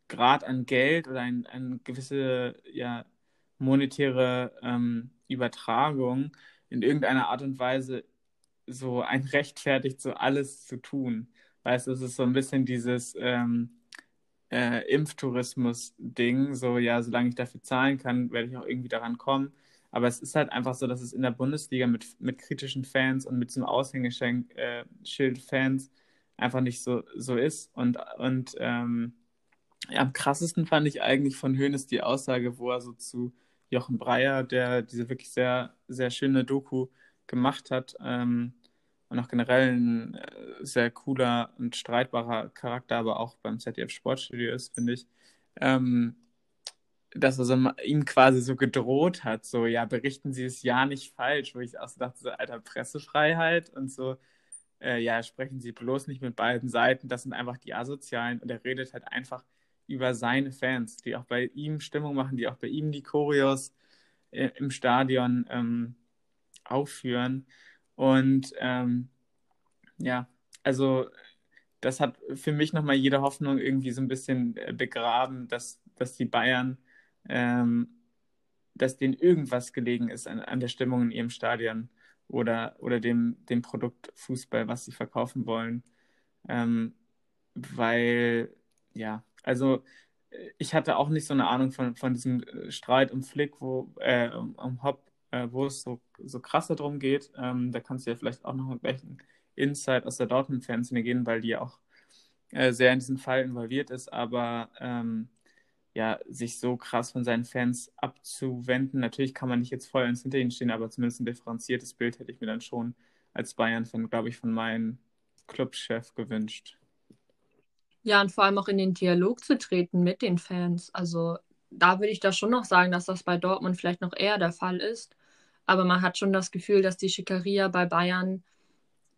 Grad an Geld oder ein, eine gewisse ja, monetäre ähm, Übertragung in irgendeiner Art und Weise so ein rechtfertigt, so alles zu tun. Weißt du, es ist so ein bisschen dieses ähm, äh, Impftourismus-Ding, so ja, solange ich dafür zahlen kann, werde ich auch irgendwie daran kommen. Aber es ist halt einfach so, dass es in der Bundesliga mit, mit kritischen Fans und mit so einem Aushängeschild äh, Fans einfach nicht so, so ist. Und, und ähm, am krassesten fand ich eigentlich von Hoeneß die Aussage, wo er so zu Jochen Breyer, der diese wirklich sehr, sehr schöne Doku gemacht hat ähm, und auch generell ein äh, sehr cooler und streitbarer Charakter, aber auch beim ZDF Sportstudio ist, finde ich, ähm, dass er so, ihm quasi so gedroht hat, so, ja, berichten Sie es ja nicht falsch, wo ich auch so dachte, so, alter, Pressefreiheit und so, äh, ja, sprechen Sie bloß nicht mit beiden Seiten, das sind einfach die Asozialen. Und er redet halt einfach über seine Fans, die auch bei ihm Stimmung machen, die auch bei ihm die Choreos äh, im Stadion ähm, aufführen und ähm, ja, also das hat für mich nochmal jede Hoffnung irgendwie so ein bisschen äh, begraben, dass, dass die Bayern ähm, dass denen irgendwas gelegen ist an, an der Stimmung in ihrem Stadion oder, oder dem, dem Produkt Fußball, was sie verkaufen wollen. Ähm, weil, ja, also äh, ich hatte auch nicht so eine Ahnung von, von diesem äh, Streit um Flick, wo, äh, um, um Hopp, äh, wo es so, so krass darum geht. Ähm, da kannst du ja vielleicht auch noch einen Insight aus der Dortmund-Fanszene gehen, weil die ja auch äh, sehr in diesen Fall involviert ist. Aber ähm, ja, sich so krass von seinen Fans abzuwenden. Natürlich kann man nicht jetzt voll ins hinter ihnen stehen, aber zumindest ein differenziertes Bild hätte ich mir dann schon als Bayern-Fan, glaube ich, von meinem Clubchef gewünscht. Ja, und vor allem auch in den Dialog zu treten mit den Fans. Also da würde ich da schon noch sagen, dass das bei Dortmund vielleicht noch eher der Fall ist. Aber man hat schon das Gefühl, dass die Schickeria bei Bayern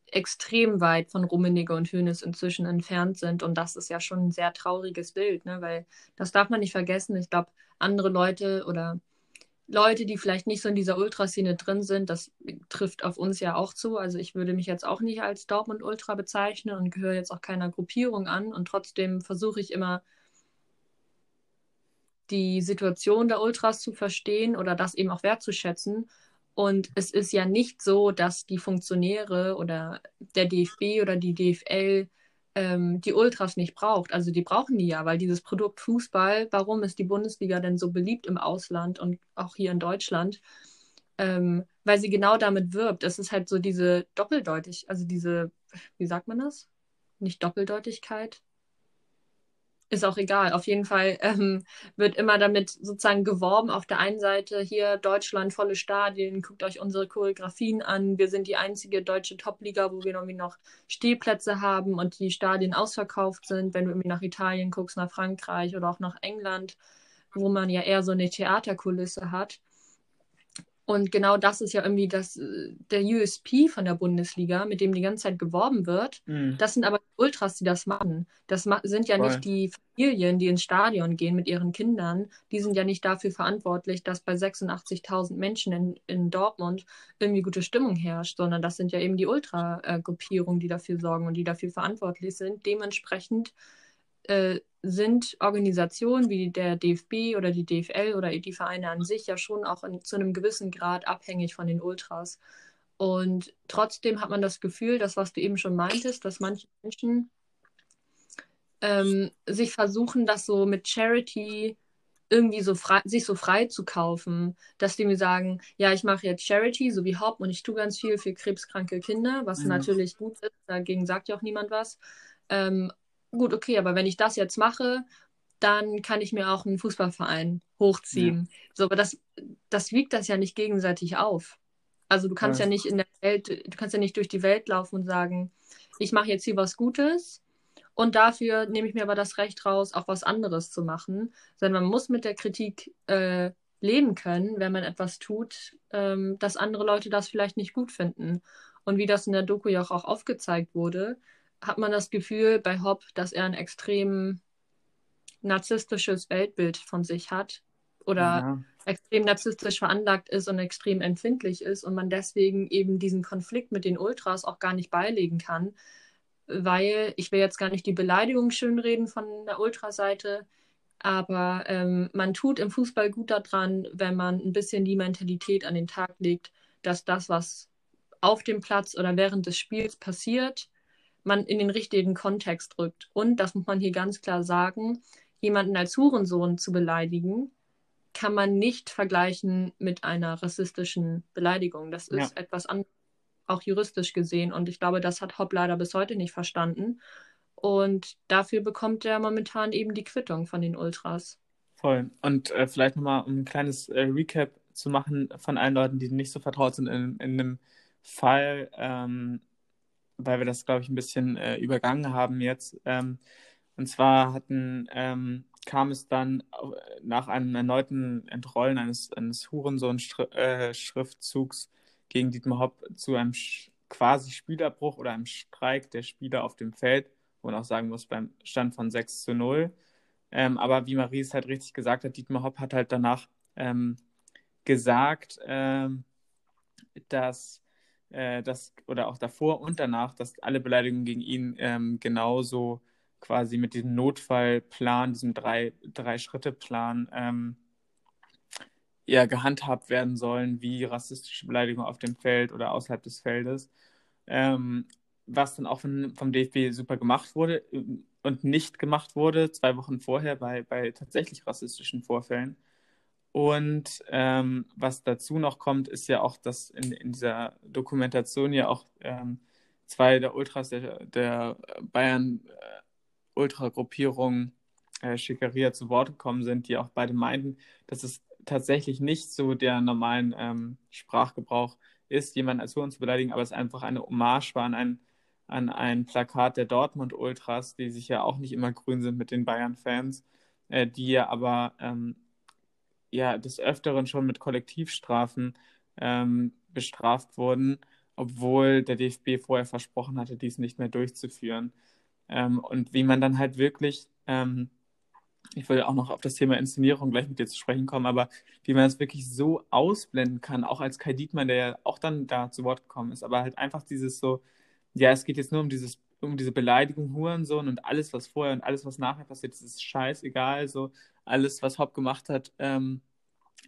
extrem weit von Rummenigge und Hönes inzwischen entfernt sind. Und das ist ja schon ein sehr trauriges Bild, ne? weil das darf man nicht vergessen. Ich glaube, andere Leute oder Leute, die vielleicht nicht so in dieser Ultraszene drin sind, das trifft auf uns ja auch zu. Also ich würde mich jetzt auch nicht als Dortmund-Ultra bezeichnen und gehöre jetzt auch keiner Gruppierung an. Und trotzdem versuche ich immer, die Situation der Ultras zu verstehen oder das eben auch wertzuschätzen und es ist ja nicht so, dass die Funktionäre oder der DFB oder die DFL ähm, die Ultras nicht braucht. Also die brauchen die ja, weil dieses Produkt Fußball, warum ist die Bundesliga denn so beliebt im Ausland und auch hier in Deutschland? Ähm, weil sie genau damit wirbt. Es ist halt so diese Doppeldeutig, also diese, wie sagt man das? Nicht Doppeldeutigkeit, ist auch egal. Auf jeden Fall ähm, wird immer damit sozusagen geworben. Auf der einen Seite hier Deutschland, volle Stadien, guckt euch unsere Choreografien an. Wir sind die einzige deutsche Topliga, wo wir irgendwie noch Stehplätze haben und die Stadien ausverkauft sind. Wenn du irgendwie nach Italien guckst, nach Frankreich oder auch nach England, wo man ja eher so eine Theaterkulisse hat. Und genau das ist ja irgendwie das, äh, der USP von der Bundesliga, mit dem die ganze Zeit geworben wird. Mhm. Das sind aber die Ultras, die das machen. Das sind ja Voll. nicht die Familien, die ins Stadion gehen mit ihren Kindern. Die sind ja nicht dafür verantwortlich, dass bei 86.000 Menschen in, in Dortmund irgendwie gute Stimmung herrscht, sondern das sind ja eben die Ultra-Gruppierungen, die dafür sorgen und die dafür verantwortlich sind. Dementsprechend äh, sind Organisationen wie der DFB oder die DFL oder die Vereine an sich ja schon auch in, zu einem gewissen Grad abhängig von den Ultras. Und trotzdem hat man das Gefühl, dass was du eben schon meintest, dass manche Menschen ähm, sich versuchen, das so mit Charity irgendwie so frei, sich so frei zu kaufen, dass die mir sagen, ja, ich mache jetzt Charity, so wie Haupt, und ich tue ganz viel für krebskranke Kinder, was mhm. natürlich gut ist, dagegen sagt ja auch niemand was. Ähm, gut, okay, aber wenn ich das jetzt mache, dann kann ich mir auch einen Fußballverein hochziehen. Ja. So, aber das, das wiegt das ja nicht gegenseitig auf. Also du kannst ja. ja nicht in der Welt, du kannst ja nicht durch die Welt laufen und sagen, ich mache jetzt hier was Gutes und dafür nehme ich mir aber das Recht raus, auch was anderes zu machen. Sondern man muss mit der Kritik äh, leben können, wenn man etwas tut, ähm, dass andere Leute das vielleicht nicht gut finden. Und wie das in der Doku ja auch, auch aufgezeigt wurde, hat man das Gefühl bei Hopp, dass er ein extrem narzisstisches Weltbild von sich hat oder ja. extrem narzisstisch veranlagt ist und extrem empfindlich ist und man deswegen eben diesen Konflikt mit den Ultras auch gar nicht beilegen kann, weil ich will jetzt gar nicht die Beleidigung schönreden von der Ultraseite, aber ähm, man tut im Fußball gut daran, wenn man ein bisschen die Mentalität an den Tag legt, dass das, was auf dem Platz oder während des Spiels passiert, man in den richtigen Kontext rückt. Und, das muss man hier ganz klar sagen, jemanden als Hurensohn zu beleidigen, kann man nicht vergleichen mit einer rassistischen Beleidigung. Das ist ja. etwas anderes, auch juristisch gesehen. Und ich glaube, das hat Hopp leider bis heute nicht verstanden. Und dafür bekommt er momentan eben die Quittung von den Ultras. Voll. Und äh, vielleicht nochmal, um ein kleines äh, Recap zu machen von allen Leuten, die nicht so vertraut sind in, in dem Fall, ähm, weil wir das, glaube ich, ein bisschen äh, übergangen haben jetzt. Ähm, und zwar hatten, ähm, kam es dann nach einem erneuten Entrollen eines, eines Hurensohn-Schriftzugs äh, gegen Dietmar Hopp zu einem quasi Spielerbruch oder einem Streik der Spieler auf dem Feld, wo man auch sagen muss, beim Stand von 6 zu 0. Ähm, aber wie Marie es halt richtig gesagt hat, Dietmar Hopp hat halt danach ähm, gesagt, ähm, dass äh, oder auch davor und danach, dass alle Beleidigungen gegen ihn ähm, genauso quasi mit diesem Notfallplan, diesem Drei-Schritte-Plan drei ähm, ja, gehandhabt werden sollen, wie rassistische Beleidigungen auf dem Feld oder außerhalb des Feldes. Ähm, was dann auch von, vom DFB super gemacht wurde äh, und nicht gemacht wurde, zwei Wochen vorher bei, bei tatsächlich rassistischen Vorfällen. Und ähm, was dazu noch kommt, ist ja auch, dass in, in dieser Dokumentation ja auch ähm, zwei der Ultras der, der Bayern äh, Ultra-Gruppierung äh, Schickeria zu Wort gekommen sind, die auch beide meinten, dass es tatsächlich nicht so der normalen ähm, Sprachgebrauch ist, jemanden als Huren zu beleidigen, aber es einfach eine Hommage war an ein, an ein Plakat der Dortmund Ultras, die sich ja auch nicht immer grün sind mit den Bayern-Fans, äh, die ja aber ähm, ja des Öfteren schon mit Kollektivstrafen ähm, bestraft wurden, obwohl der DFB vorher versprochen hatte, dies nicht mehr durchzuführen. Ähm, und wie man dann halt wirklich, ähm, ich will auch noch auf das Thema Inszenierung gleich mit dir zu sprechen kommen, aber wie man es wirklich so ausblenden kann, auch als Kai Dietmann, der ja auch dann da zu Wort gekommen ist, aber halt einfach dieses so, ja, es geht jetzt nur um dieses um diese Beleidigung Hurensohn und alles, was vorher und alles, was nachher passiert, ist scheißegal. So, alles, was Hopp gemacht hat, ähm,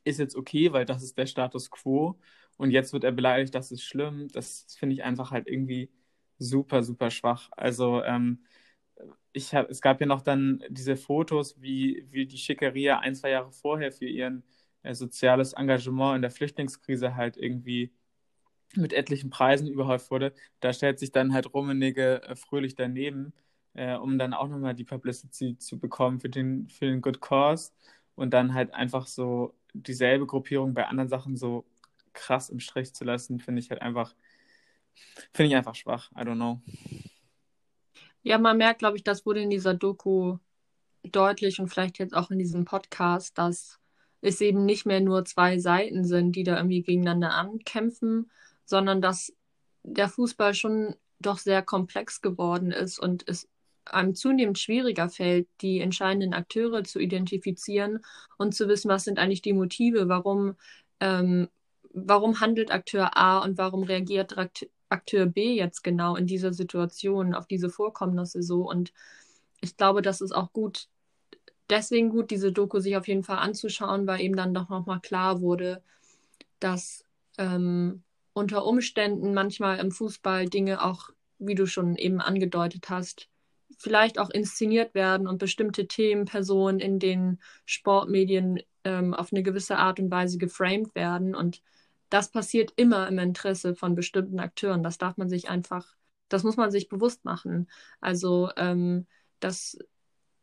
ist jetzt okay, weil das ist der Status quo. Und jetzt wird er beleidigt, das ist schlimm. Das finde ich einfach halt irgendwie super, super schwach. Also, ähm, ich hab, es gab ja noch dann diese Fotos, wie, wie die Schickeria ein, zwei Jahre vorher für ihren äh, soziales Engagement in der Flüchtlingskrise halt irgendwie mit etlichen Preisen überhäuft wurde. Da stellt sich dann halt Rummenigge äh, fröhlich daneben, äh, um dann auch nochmal die Publicity zu bekommen für den, für den Good Cause und dann halt einfach so dieselbe Gruppierung bei anderen Sachen so krass im Strich zu lassen, finde ich halt einfach, finde ich einfach schwach. I don't know. Ja, man merkt, glaube ich, das wurde in dieser Doku deutlich und vielleicht jetzt auch in diesem Podcast, dass es eben nicht mehr nur zwei Seiten sind, die da irgendwie gegeneinander ankämpfen, sondern dass der Fußball schon doch sehr komplex geworden ist und es einem zunehmend schwieriger fällt, die entscheidenden Akteure zu identifizieren und zu wissen, was sind eigentlich die Motive, warum, ähm, warum handelt Akteur A und warum reagiert Akteur B jetzt genau in dieser Situation auf diese Vorkommnisse so. Und ich glaube, das ist auch gut, deswegen gut, diese Doku sich auf jeden Fall anzuschauen, weil eben dann doch nochmal klar wurde, dass ähm, unter Umständen manchmal im Fußball Dinge auch, wie du schon eben angedeutet hast, vielleicht auch inszeniert werden und bestimmte Themen, Personen in den Sportmedien ähm, auf eine gewisse Art und Weise geframed werden. Und das passiert immer im Interesse von bestimmten Akteuren. Das darf man sich einfach, das muss man sich bewusst machen. Also, ähm, dass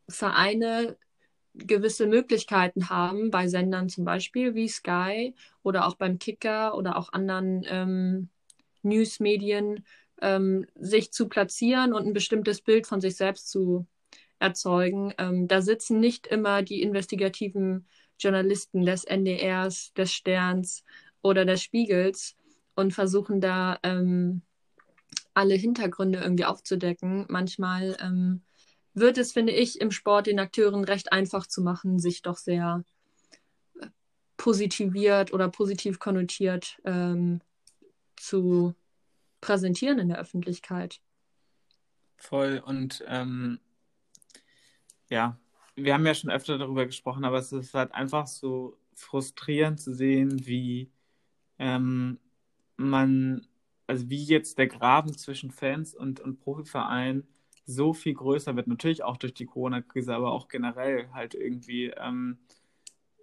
Vereine gewisse Möglichkeiten haben, bei Sendern zum Beispiel wie Sky oder auch beim Kicker oder auch anderen ähm, Newsmedien, ähm, sich zu platzieren und ein bestimmtes Bild von sich selbst zu erzeugen. Ähm, da sitzen nicht immer die investigativen Journalisten des NDRs, des Sterns oder des Spiegels und versuchen da ähm, alle Hintergründe irgendwie aufzudecken. Manchmal ähm, wird es, finde ich, im Sport den Akteuren recht einfach zu machen, sich doch sehr positiviert oder positiv konnotiert ähm, zu präsentieren in der Öffentlichkeit. Voll und ähm, ja, wir haben ja schon öfter darüber gesprochen, aber es ist halt einfach so frustrierend zu sehen, wie ähm, man, also wie jetzt der Graben zwischen Fans und, und Profiverein so viel größer wird. Natürlich auch durch die Corona-Krise, aber auch generell halt irgendwie. Ähm,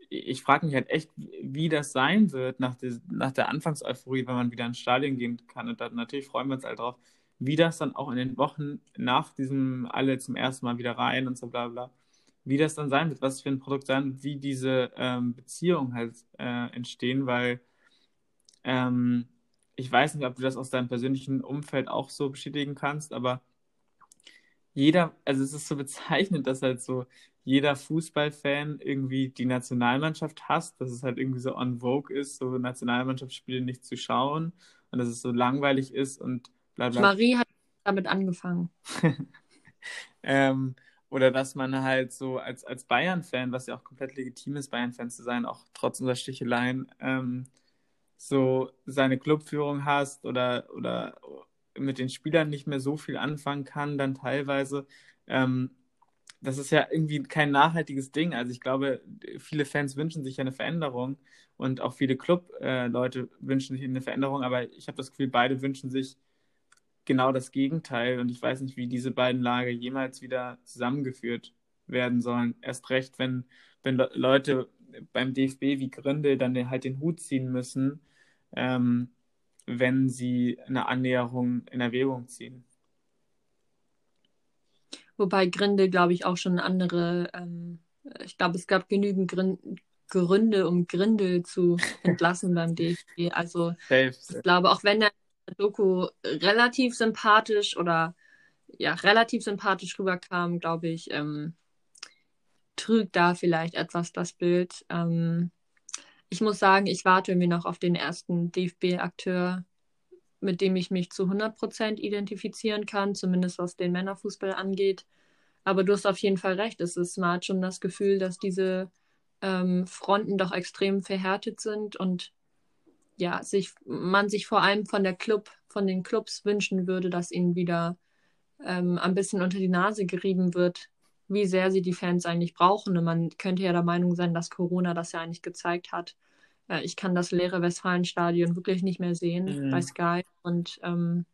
ich frage mich halt echt, wie das sein wird nach, der, nach der Anfangseuphorie, wenn man wieder ins Stadion gehen kann. Und dann natürlich freuen wir uns halt drauf, wie das dann auch in den Wochen nach diesem alle zum ersten Mal wieder rein und so bla bla, wie das dann sein wird, was für ein Produkt sein wird, wie diese ähm, Beziehungen halt äh, entstehen, weil ähm, ich weiß nicht, ob du das aus deinem persönlichen Umfeld auch so bestätigen kannst, aber jeder, also es ist so bezeichnend, dass halt so jeder Fußballfan irgendwie die Nationalmannschaft hasst, dass es halt irgendwie so on vogue ist, so Nationalmannschaftsspiele nicht zu schauen und dass es so langweilig ist und bla bla. Marie hat damit angefangen. ähm, oder dass man halt so als, als Bayern-Fan, was ja auch komplett legitim ist, Bayern-Fan zu sein, auch trotz unserer Sticheleien, ähm, so seine Clubführung hast oder, oder mit den Spielern nicht mehr so viel anfangen kann, dann teilweise. Ähm, das ist ja irgendwie kein nachhaltiges Ding. Also ich glaube, viele Fans wünschen sich eine Veränderung und auch viele Club-Leute wünschen sich eine Veränderung, aber ich habe das Gefühl, beide wünschen sich genau das Gegenteil und ich weiß nicht, wie diese beiden Lager jemals wieder zusammengeführt werden sollen. Erst recht, wenn, wenn Leute beim DFB wie Gründe dann halt den Hut ziehen müssen, ähm, wenn sie eine Annäherung in Erwägung ziehen. Wobei Gründe, glaube ich, auch schon andere, ähm, ich glaube, es gab genügend Gründe, um Grindel zu entlassen beim DFB. Also safe, safe. ich glaube, auch wenn der Doku relativ sympathisch oder ja, relativ sympathisch rüberkam, glaube ich, ähm, trügt da vielleicht etwas das Bild. Ähm, ich muss sagen, ich warte irgendwie noch auf den ersten DFB-Akteur, mit dem ich mich zu 100% identifizieren kann, zumindest was den Männerfußball angeht. Aber du hast auf jeden Fall recht. Es ist, man schon das Gefühl, dass diese ähm, Fronten doch extrem verhärtet sind und ja, sich, man sich vor allem von der Club, von den Clubs wünschen würde, dass ihnen wieder ähm, ein bisschen unter die Nase gerieben wird, wie sehr sie die Fans eigentlich brauchen. Und man könnte ja der Meinung sein, dass Corona das ja eigentlich gezeigt hat. Äh, ich kann das leere Westfalenstadion wirklich nicht mehr sehen mhm. bei Sky. Und ähm,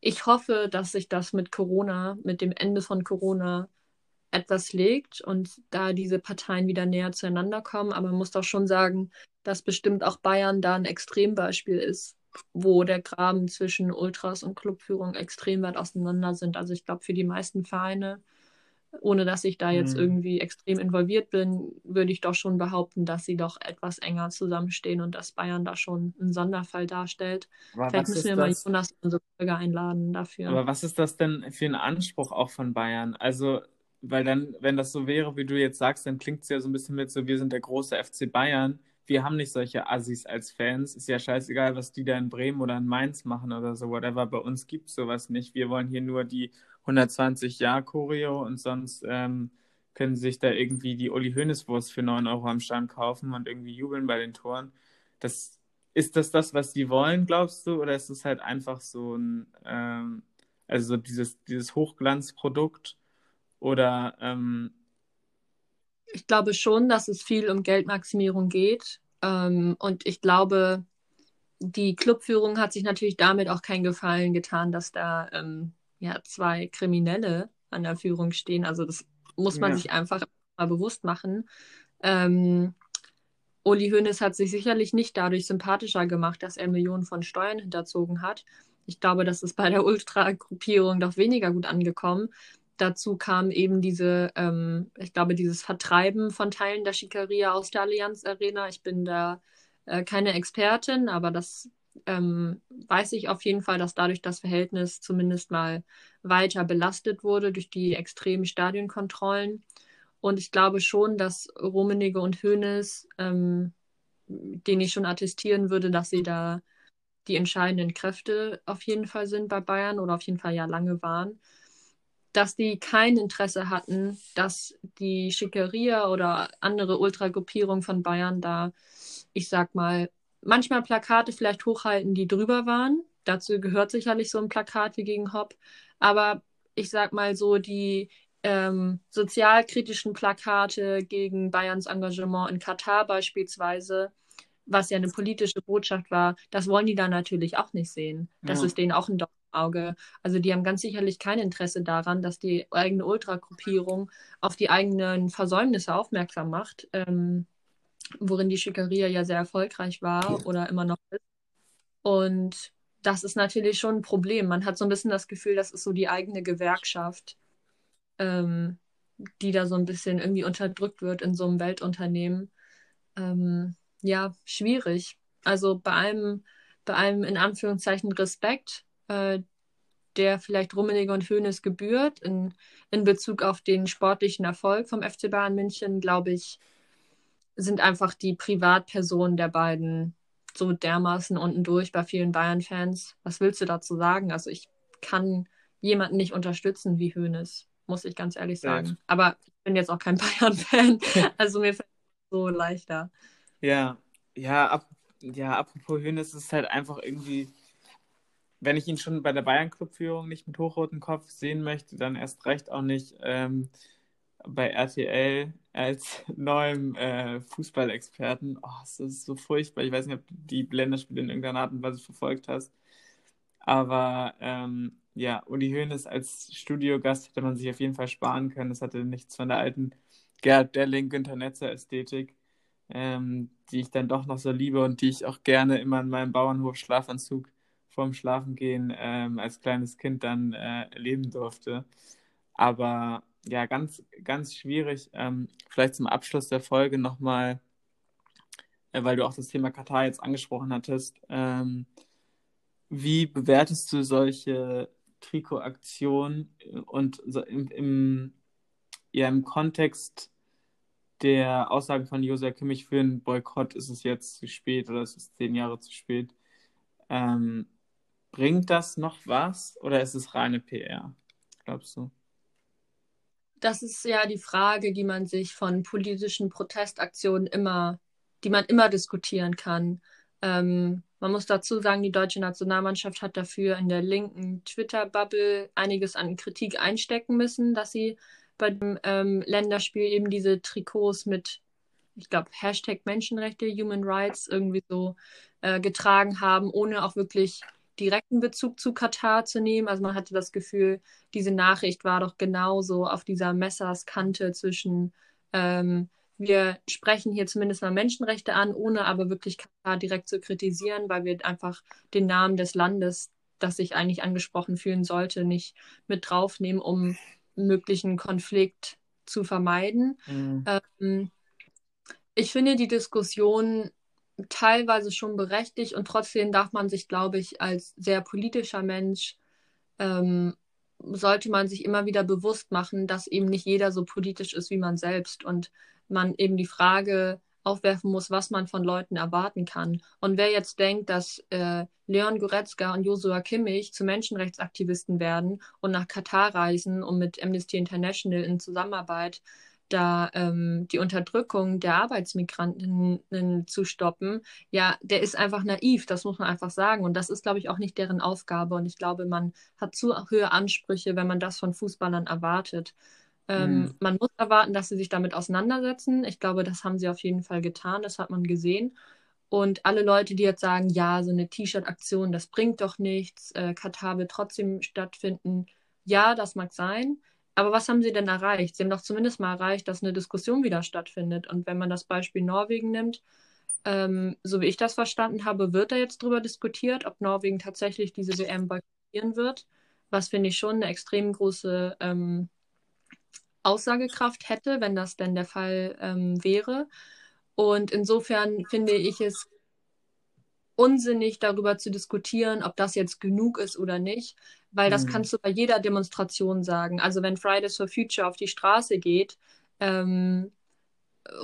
ich hoffe, dass sich das mit Corona, mit dem Ende von Corona etwas legt und da diese Parteien wieder näher zueinander kommen. Aber man muss doch schon sagen, dass bestimmt auch Bayern da ein Extrembeispiel ist, wo der Graben zwischen Ultras und Clubführung extrem weit auseinander sind. Also ich glaube, für die meisten Vereine, ohne dass ich da jetzt mhm. irgendwie extrem involviert bin, würde ich doch schon behaupten, dass sie doch etwas enger zusammenstehen und dass Bayern da schon einen Sonderfall darstellt. Aber Vielleicht müssen wir das? mal Jonas in unsere Folge einladen dafür. Aber was ist das denn für ein Anspruch auch von Bayern? Also weil dann, wenn das so wäre, wie du jetzt sagst, dann klingt es ja so ein bisschen mit so, wir sind der große FC Bayern wir haben nicht solche Assis als Fans. Ist ja scheißegal, was die da in Bremen oder in Mainz machen oder so, whatever. Bei uns gibt es sowas nicht. Wir wollen hier nur die 120 Jahr Choreo und sonst ähm, können sich da irgendwie die Uli Hoeneß Wurst für 9 Euro am Stand kaufen und irgendwie jubeln bei den Toren. Das, ist das das, was die wollen, glaubst du? Oder ist es halt einfach so ein, ähm, also dieses, dieses Hochglanzprodukt? Oder ähm, ich glaube schon, dass es viel um Geldmaximierung geht. Ähm, und ich glaube, die Clubführung hat sich natürlich damit auch keinen Gefallen getan, dass da ähm, ja, zwei Kriminelle an der Führung stehen. Also das muss man ja. sich einfach mal bewusst machen. Ähm, Uli Hoeneß hat sich sicherlich nicht dadurch sympathischer gemacht, dass er Millionen von Steuern hinterzogen hat. Ich glaube, das ist bei der Ultra-Gruppierung doch weniger gut angekommen dazu kam eben diese, ähm, ich glaube, dieses Vertreiben von Teilen der Schikaria aus der Allianz Arena. Ich bin da äh, keine Expertin, aber das ähm, weiß ich auf jeden Fall, dass dadurch das Verhältnis zumindest mal weiter belastet wurde durch die extremen Stadionkontrollen. Und ich glaube schon, dass Rummenigge und Hoeneß, ähm, den ich schon attestieren würde, dass sie da die entscheidenden Kräfte auf jeden Fall sind bei Bayern oder auf jeden Fall ja lange waren dass die kein Interesse hatten, dass die Schickeria oder andere Ultragruppierungen von Bayern da, ich sag mal, manchmal Plakate vielleicht hochhalten, die drüber waren. Dazu gehört sicherlich so ein Plakat wie gegen Hopp. Aber ich sag mal so, die ähm, sozialkritischen Plakate gegen Bayerns Engagement in Katar beispielsweise, was ja eine politische Botschaft war, das wollen die da natürlich auch nicht sehen. Das ja. ist denen auch ein Dorn im Auge. Also die haben ganz sicherlich kein Interesse daran, dass die eigene Ultragruppierung auf die eigenen Versäumnisse aufmerksam macht, ähm, worin die Schickeria ja sehr erfolgreich war oder immer noch ist. Und das ist natürlich schon ein Problem. Man hat so ein bisschen das Gefühl, das ist so die eigene Gewerkschaft, ähm, die da so ein bisschen irgendwie unterdrückt wird in so einem Weltunternehmen. Ähm, ja, schwierig. Also bei allem, bei allem in Anführungszeichen Respekt, äh, der vielleicht Rummenigge und Hoeneß gebührt in, in Bezug auf den sportlichen Erfolg vom FC Bayern München, glaube ich, sind einfach die Privatpersonen der beiden so dermaßen unten durch bei vielen Bayern-Fans. Was willst du dazu sagen? Also ich kann jemanden nicht unterstützen wie Hoeneß muss ich ganz ehrlich sagen. Ja. Aber ich bin jetzt auch kein Bayern-Fan, also mir fällt es so leichter. Ja, ja, ab, ja, apropos Hönes ist halt einfach irgendwie, wenn ich ihn schon bei der Bayern-Club-Führung nicht mit hochrotem Kopf sehen möchte, dann erst recht auch nicht ähm, bei RTL als neuem äh, Fußballexperten. Oh, das ist so furchtbar. Ich weiß nicht, ob du die Länderspiele in irgendeiner Art und Weise verfolgt hast. Aber ähm, ja, Uli Hoeneß als Studiogast hätte man sich auf jeden Fall sparen können. Es hatte nichts von der alten Gerd Delling, Günter Netzer Ästhetik, ähm, die ich dann doch noch so liebe und die ich auch gerne immer in meinem Bauernhof Schlafanzug vorm Schlafengehen ähm, als kleines Kind dann äh, erleben durfte. Aber ja, ganz, ganz schwierig. Ähm, vielleicht zum Abschluss der Folge nochmal, äh, weil du auch das Thema Katar jetzt angesprochen hattest. Ähm, wie bewertest du solche Trikotaktion und so im, im, ja, im Kontext der Aussagen von Josua Kimmich für einen Boykott ist es jetzt zu spät oder ist es zehn Jahre zu spät. Ähm, bringt das noch was oder ist es reine PR, glaubst du? Das ist ja die Frage, die man sich von politischen Protestaktionen immer, die man immer diskutieren kann. Ähm, man muss dazu sagen, die deutsche Nationalmannschaft hat dafür in der linken Twitter-Bubble einiges an Kritik einstecken müssen, dass sie bei dem ähm, Länderspiel eben diese Trikots mit, ich glaube, Hashtag Menschenrechte, Human Rights irgendwie so äh, getragen haben, ohne auch wirklich direkten Bezug zu Katar zu nehmen. Also man hatte das Gefühl, diese Nachricht war doch genauso auf dieser Messerskante zwischen ähm, wir sprechen hier zumindest mal Menschenrechte an, ohne aber wirklich Katar direkt zu kritisieren, weil wir einfach den Namen des Landes, das sich eigentlich angesprochen fühlen sollte, nicht mit draufnehmen, um möglichen Konflikt zu vermeiden. Mhm. Ähm, ich finde die Diskussion teilweise schon berechtigt und trotzdem darf man sich, glaube ich, als sehr politischer Mensch ähm, sollte man sich immer wieder bewusst machen, dass eben nicht jeder so politisch ist wie man selbst und man eben die Frage aufwerfen muss, was man von Leuten erwarten kann. Und wer jetzt denkt, dass äh, Leon Goretzka und Joshua Kimmich zu Menschenrechtsaktivisten werden und nach Katar reisen, um mit Amnesty International in Zusammenarbeit da ähm, die Unterdrückung der Arbeitsmigranten zu stoppen, ja, der ist einfach naiv, das muss man einfach sagen. Und das ist, glaube ich, auch nicht deren Aufgabe. Und ich glaube, man hat zu hohe Ansprüche, wenn man das von Fußballern erwartet. Ähm, mhm. Man muss erwarten, dass sie sich damit auseinandersetzen. Ich glaube, das haben sie auf jeden Fall getan, das hat man gesehen. Und alle Leute, die jetzt sagen, ja, so eine T-Shirt-Aktion, das bringt doch nichts, äh, Katar wird trotzdem stattfinden, ja, das mag sein. Aber was haben sie denn erreicht? Sie haben doch zumindest mal erreicht, dass eine Diskussion wieder stattfindet. Und wenn man das Beispiel Norwegen nimmt, ähm, so wie ich das verstanden habe, wird da jetzt drüber diskutiert, ob Norwegen tatsächlich diese WM boykottieren wird. Was finde ich schon eine extrem große ähm, Aussagekraft hätte, wenn das denn der Fall ähm, wäre. Und insofern finde ich es unsinnig, darüber zu diskutieren, ob das jetzt genug ist oder nicht, weil das mhm. kannst du bei jeder Demonstration sagen. Also wenn Fridays for Future auf die Straße geht, ähm,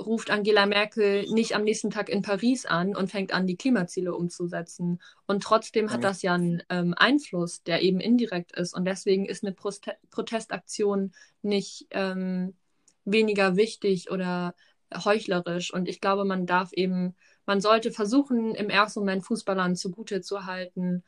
ruft Angela Merkel nicht am nächsten Tag in Paris an und fängt an, die Klimaziele umzusetzen. Und trotzdem hat das ja einen ähm, Einfluss, der eben indirekt ist. Und deswegen ist eine Proste Protestaktion nicht ähm, weniger wichtig oder heuchlerisch. Und ich glaube, man darf eben, man sollte versuchen, im ersten Moment Fußballern zugute zu halten,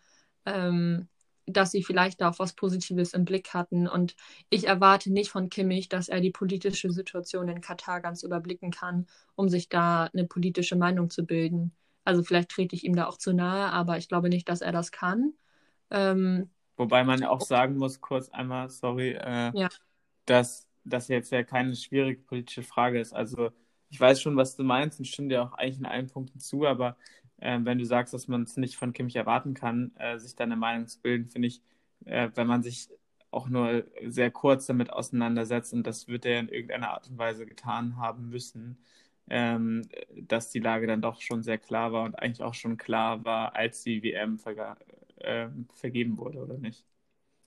ähm, dass sie vielleicht da auch was Positives im Blick hatten. Und ich erwarte nicht von Kimmich, dass er die politische Situation in Katar ganz überblicken kann, um sich da eine politische Meinung zu bilden. Also vielleicht trete ich ihm da auch zu nahe, aber ich glaube nicht, dass er das kann. Ähm, Wobei man auch sagen muss, kurz einmal, sorry, äh, ja. dass das jetzt ja keine schwierige politische Frage ist. Also ich weiß schon, was du meinst und stimme dir auch eigentlich in allen Punkten zu, aber äh, wenn du sagst, dass man es nicht von Kimmich erwarten kann, äh, sich da eine Meinung zu bilden, finde ich, äh, wenn man sich auch nur sehr kurz damit auseinandersetzt, und das wird er in irgendeiner Art und Weise getan haben müssen, ähm, dass die Lage dann doch schon sehr klar war und eigentlich auch schon klar war, als die WM ver äh, vergeben wurde, oder nicht?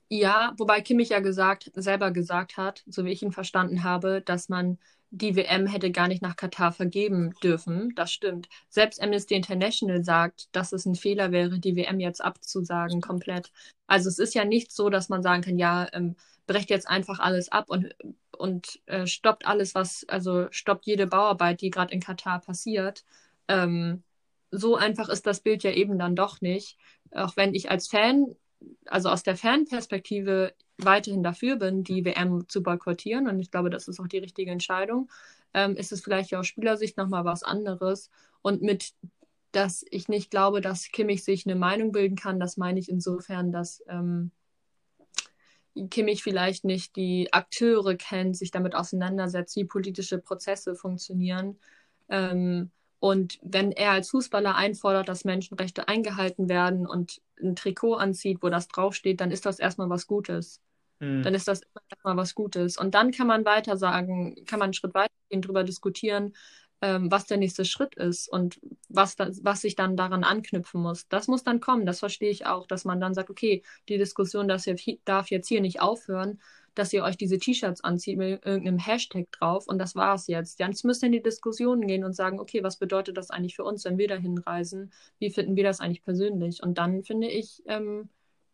Ja, wobei Kimmich ja gesagt, selber gesagt hat, so wie ich ihn verstanden habe, dass man die WM hätte gar nicht nach Katar vergeben dürfen. Das stimmt. Selbst Amnesty International sagt, dass es ein Fehler wäre, die WM jetzt abzusagen komplett. Also es ist ja nicht so, dass man sagen kann, ja, ähm, brecht jetzt einfach alles ab und, und äh, stoppt alles, was, also stoppt jede Bauarbeit, die gerade in Katar passiert. Ähm, so einfach ist das Bild ja eben dann doch nicht. Auch wenn ich als Fan, also aus der Fanperspektive weiterhin dafür bin, die WM zu boykottieren, und ich glaube, das ist auch die richtige Entscheidung, ähm, ist es vielleicht aus Spielersicht nochmal was anderes. Und mit, dass ich nicht glaube, dass Kimmich sich eine Meinung bilden kann, das meine ich insofern, dass ähm, Kimmich vielleicht nicht die Akteure kennt, sich damit auseinandersetzt, wie politische Prozesse funktionieren. Ähm, und wenn er als Fußballer einfordert, dass Menschenrechte eingehalten werden und ein Trikot anzieht, wo das draufsteht, dann ist das erstmal was Gutes. Mhm. Dann ist das immer erstmal was Gutes. Und dann kann man weiter sagen, kann man einen Schritt weiter gehen, darüber diskutieren, ähm, was der nächste Schritt ist und was, da, was sich dann daran anknüpfen muss. Das muss dann kommen, das verstehe ich auch, dass man dann sagt, okay, die Diskussion das darf jetzt hier nicht aufhören, dass ihr euch diese T-Shirts anzieht mit irgendeinem Hashtag drauf und das war es jetzt. Jetzt müsst ihr in die Diskussion gehen und sagen, okay, was bedeutet das eigentlich für uns, wenn wir da hinreisen? Wie finden wir das eigentlich persönlich? Und dann finde ich, ähm,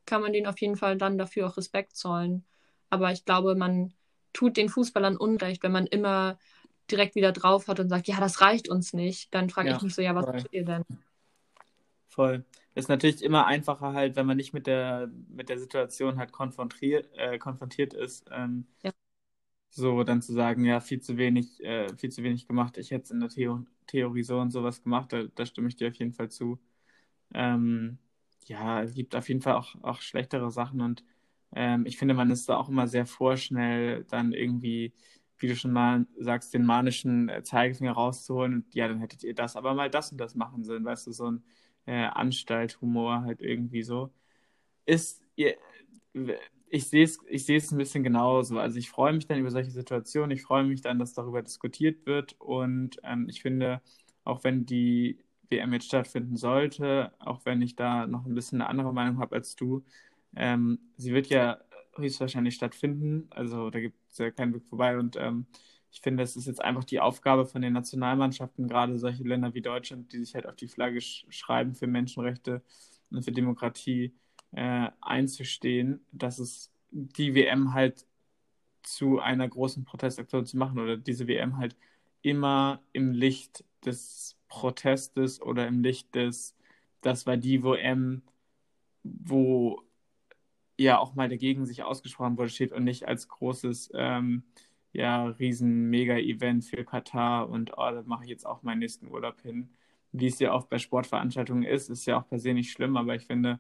kann man denen auf jeden Fall dann dafür auch Respekt zollen. Aber ich glaube, man tut den Fußballern Unrecht, wenn man immer direkt wieder drauf hat und sagt, ja, das reicht uns nicht. Dann frage ja, ich mich so, ja, was tut ihr denn? Voll. Ist natürlich immer einfacher halt, wenn man nicht mit der, mit der Situation halt konfrontiert, äh, konfrontiert ist. Ähm, ja. So dann zu sagen, ja, viel zu wenig, äh, viel zu wenig gemacht. Ich hätte es in der Theo Theorie so und sowas gemacht, da, da stimme ich dir auf jeden Fall zu. Ähm, ja, es gibt auf jeden Fall auch, auch schlechtere Sachen und ähm, ich finde, man ist da auch immer sehr vorschnell, dann irgendwie, wie du schon mal sagst, den manischen äh, Zeigefinger rauszuholen und ja, dann hättet ihr das aber mal das und das machen sollen, weißt du, so ein äh, Anstalthumor halt irgendwie so. Ist, ich sehe es ich sehe es ein bisschen genauso. Also ich freue mich dann über solche Situationen, ich freue mich dann, dass darüber diskutiert wird und ähm, ich finde, auch wenn die WM jetzt stattfinden sollte, auch wenn ich da noch ein bisschen eine andere Meinung habe als du. Ähm, sie wird ja höchstwahrscheinlich stattfinden, also da gibt es ja keinen Weg vorbei und ähm, ich finde, es ist jetzt einfach die Aufgabe von den Nationalmannschaften, gerade solche Länder wie Deutschland, die sich halt auf die Flagge sch schreiben für Menschenrechte und für Demokratie äh, einzustehen, dass es die WM halt zu einer großen Protestaktion zu machen oder diese WM halt immer im Licht des Protestes oder im Licht des, das war die WM, wo ja auch mal dagegen sich ausgesprochen wurde, steht und nicht als großes, ähm, ja, riesen Mega-Event für Katar und oh, da mache ich jetzt auch meinen nächsten Urlaub hin. Wie es ja auch bei Sportveranstaltungen ist, ist ja auch per se nicht schlimm, aber ich finde,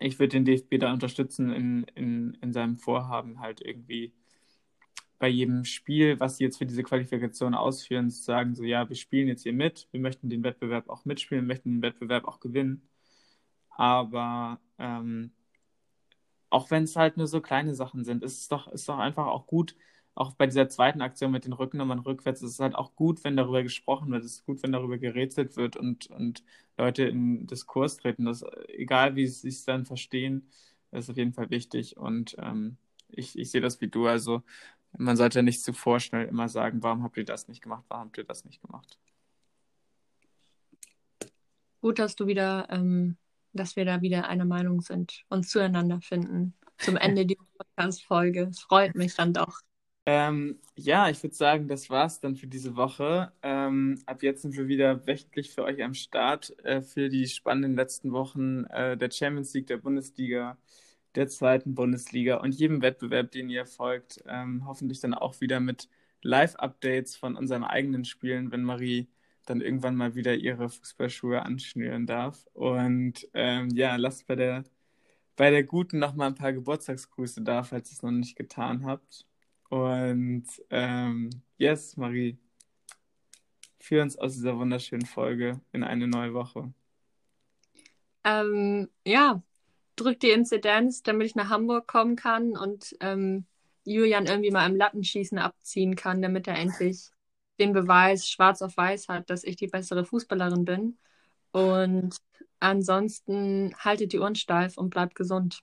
ich würde den DFB da unterstützen in, in, in seinem Vorhaben halt irgendwie bei jedem Spiel, was sie jetzt für diese Qualifikation ausführen, zu sagen, so ja, wir spielen jetzt hier mit, wir möchten den Wettbewerb auch mitspielen, wir möchten den Wettbewerb auch gewinnen. Aber ähm, auch wenn es halt nur so kleine Sachen sind, ist es doch, ist doch einfach auch gut, auch bei dieser zweiten Aktion mit den Rücknummern rückwärts, ist es halt auch gut, wenn darüber gesprochen wird, es ist gut, wenn darüber gerätselt wird und, und Leute in Diskurs treten. Das, egal wie sie es dann verstehen, ist auf jeden Fall wichtig und ähm, ich, ich sehe das wie du. Also man sollte nicht zu vorschnell immer sagen, warum habt ihr das nicht gemacht, warum habt ihr das nicht gemacht. Gut, dass du wieder, ähm, dass wir da wieder einer Meinung sind und zueinander finden. Zum Ende dieser Podcast-Folge. Es freut mich dann doch. Ähm, ja, ich würde sagen, das war's dann für diese Woche. Ähm, ab jetzt sind wir wieder wöchentlich für euch am Start äh, für die spannenden letzten Wochen äh, der Champions League, der Bundesliga, der zweiten Bundesliga und jedem Wettbewerb, den ihr folgt. Ähm, hoffentlich dann auch wieder mit Live-Updates von unseren eigenen Spielen, wenn Marie dann irgendwann mal wieder ihre Fußballschuhe anschnüren darf. Und ähm, ja, lasst bei der, bei der Guten noch mal ein paar Geburtstagsgrüße da, falls ihr es noch nicht getan habt. Und ähm, yes, Marie, führ uns aus dieser wunderschönen Folge in eine neue Woche. Ähm, ja, drück die Inzidenz, damit ich nach Hamburg kommen kann und ähm, Julian irgendwie mal im Lattenschießen abziehen kann, damit er endlich den Beweis schwarz auf weiß hat, dass ich die bessere Fußballerin bin. Und ansonsten haltet die Ohren steif und bleibt gesund.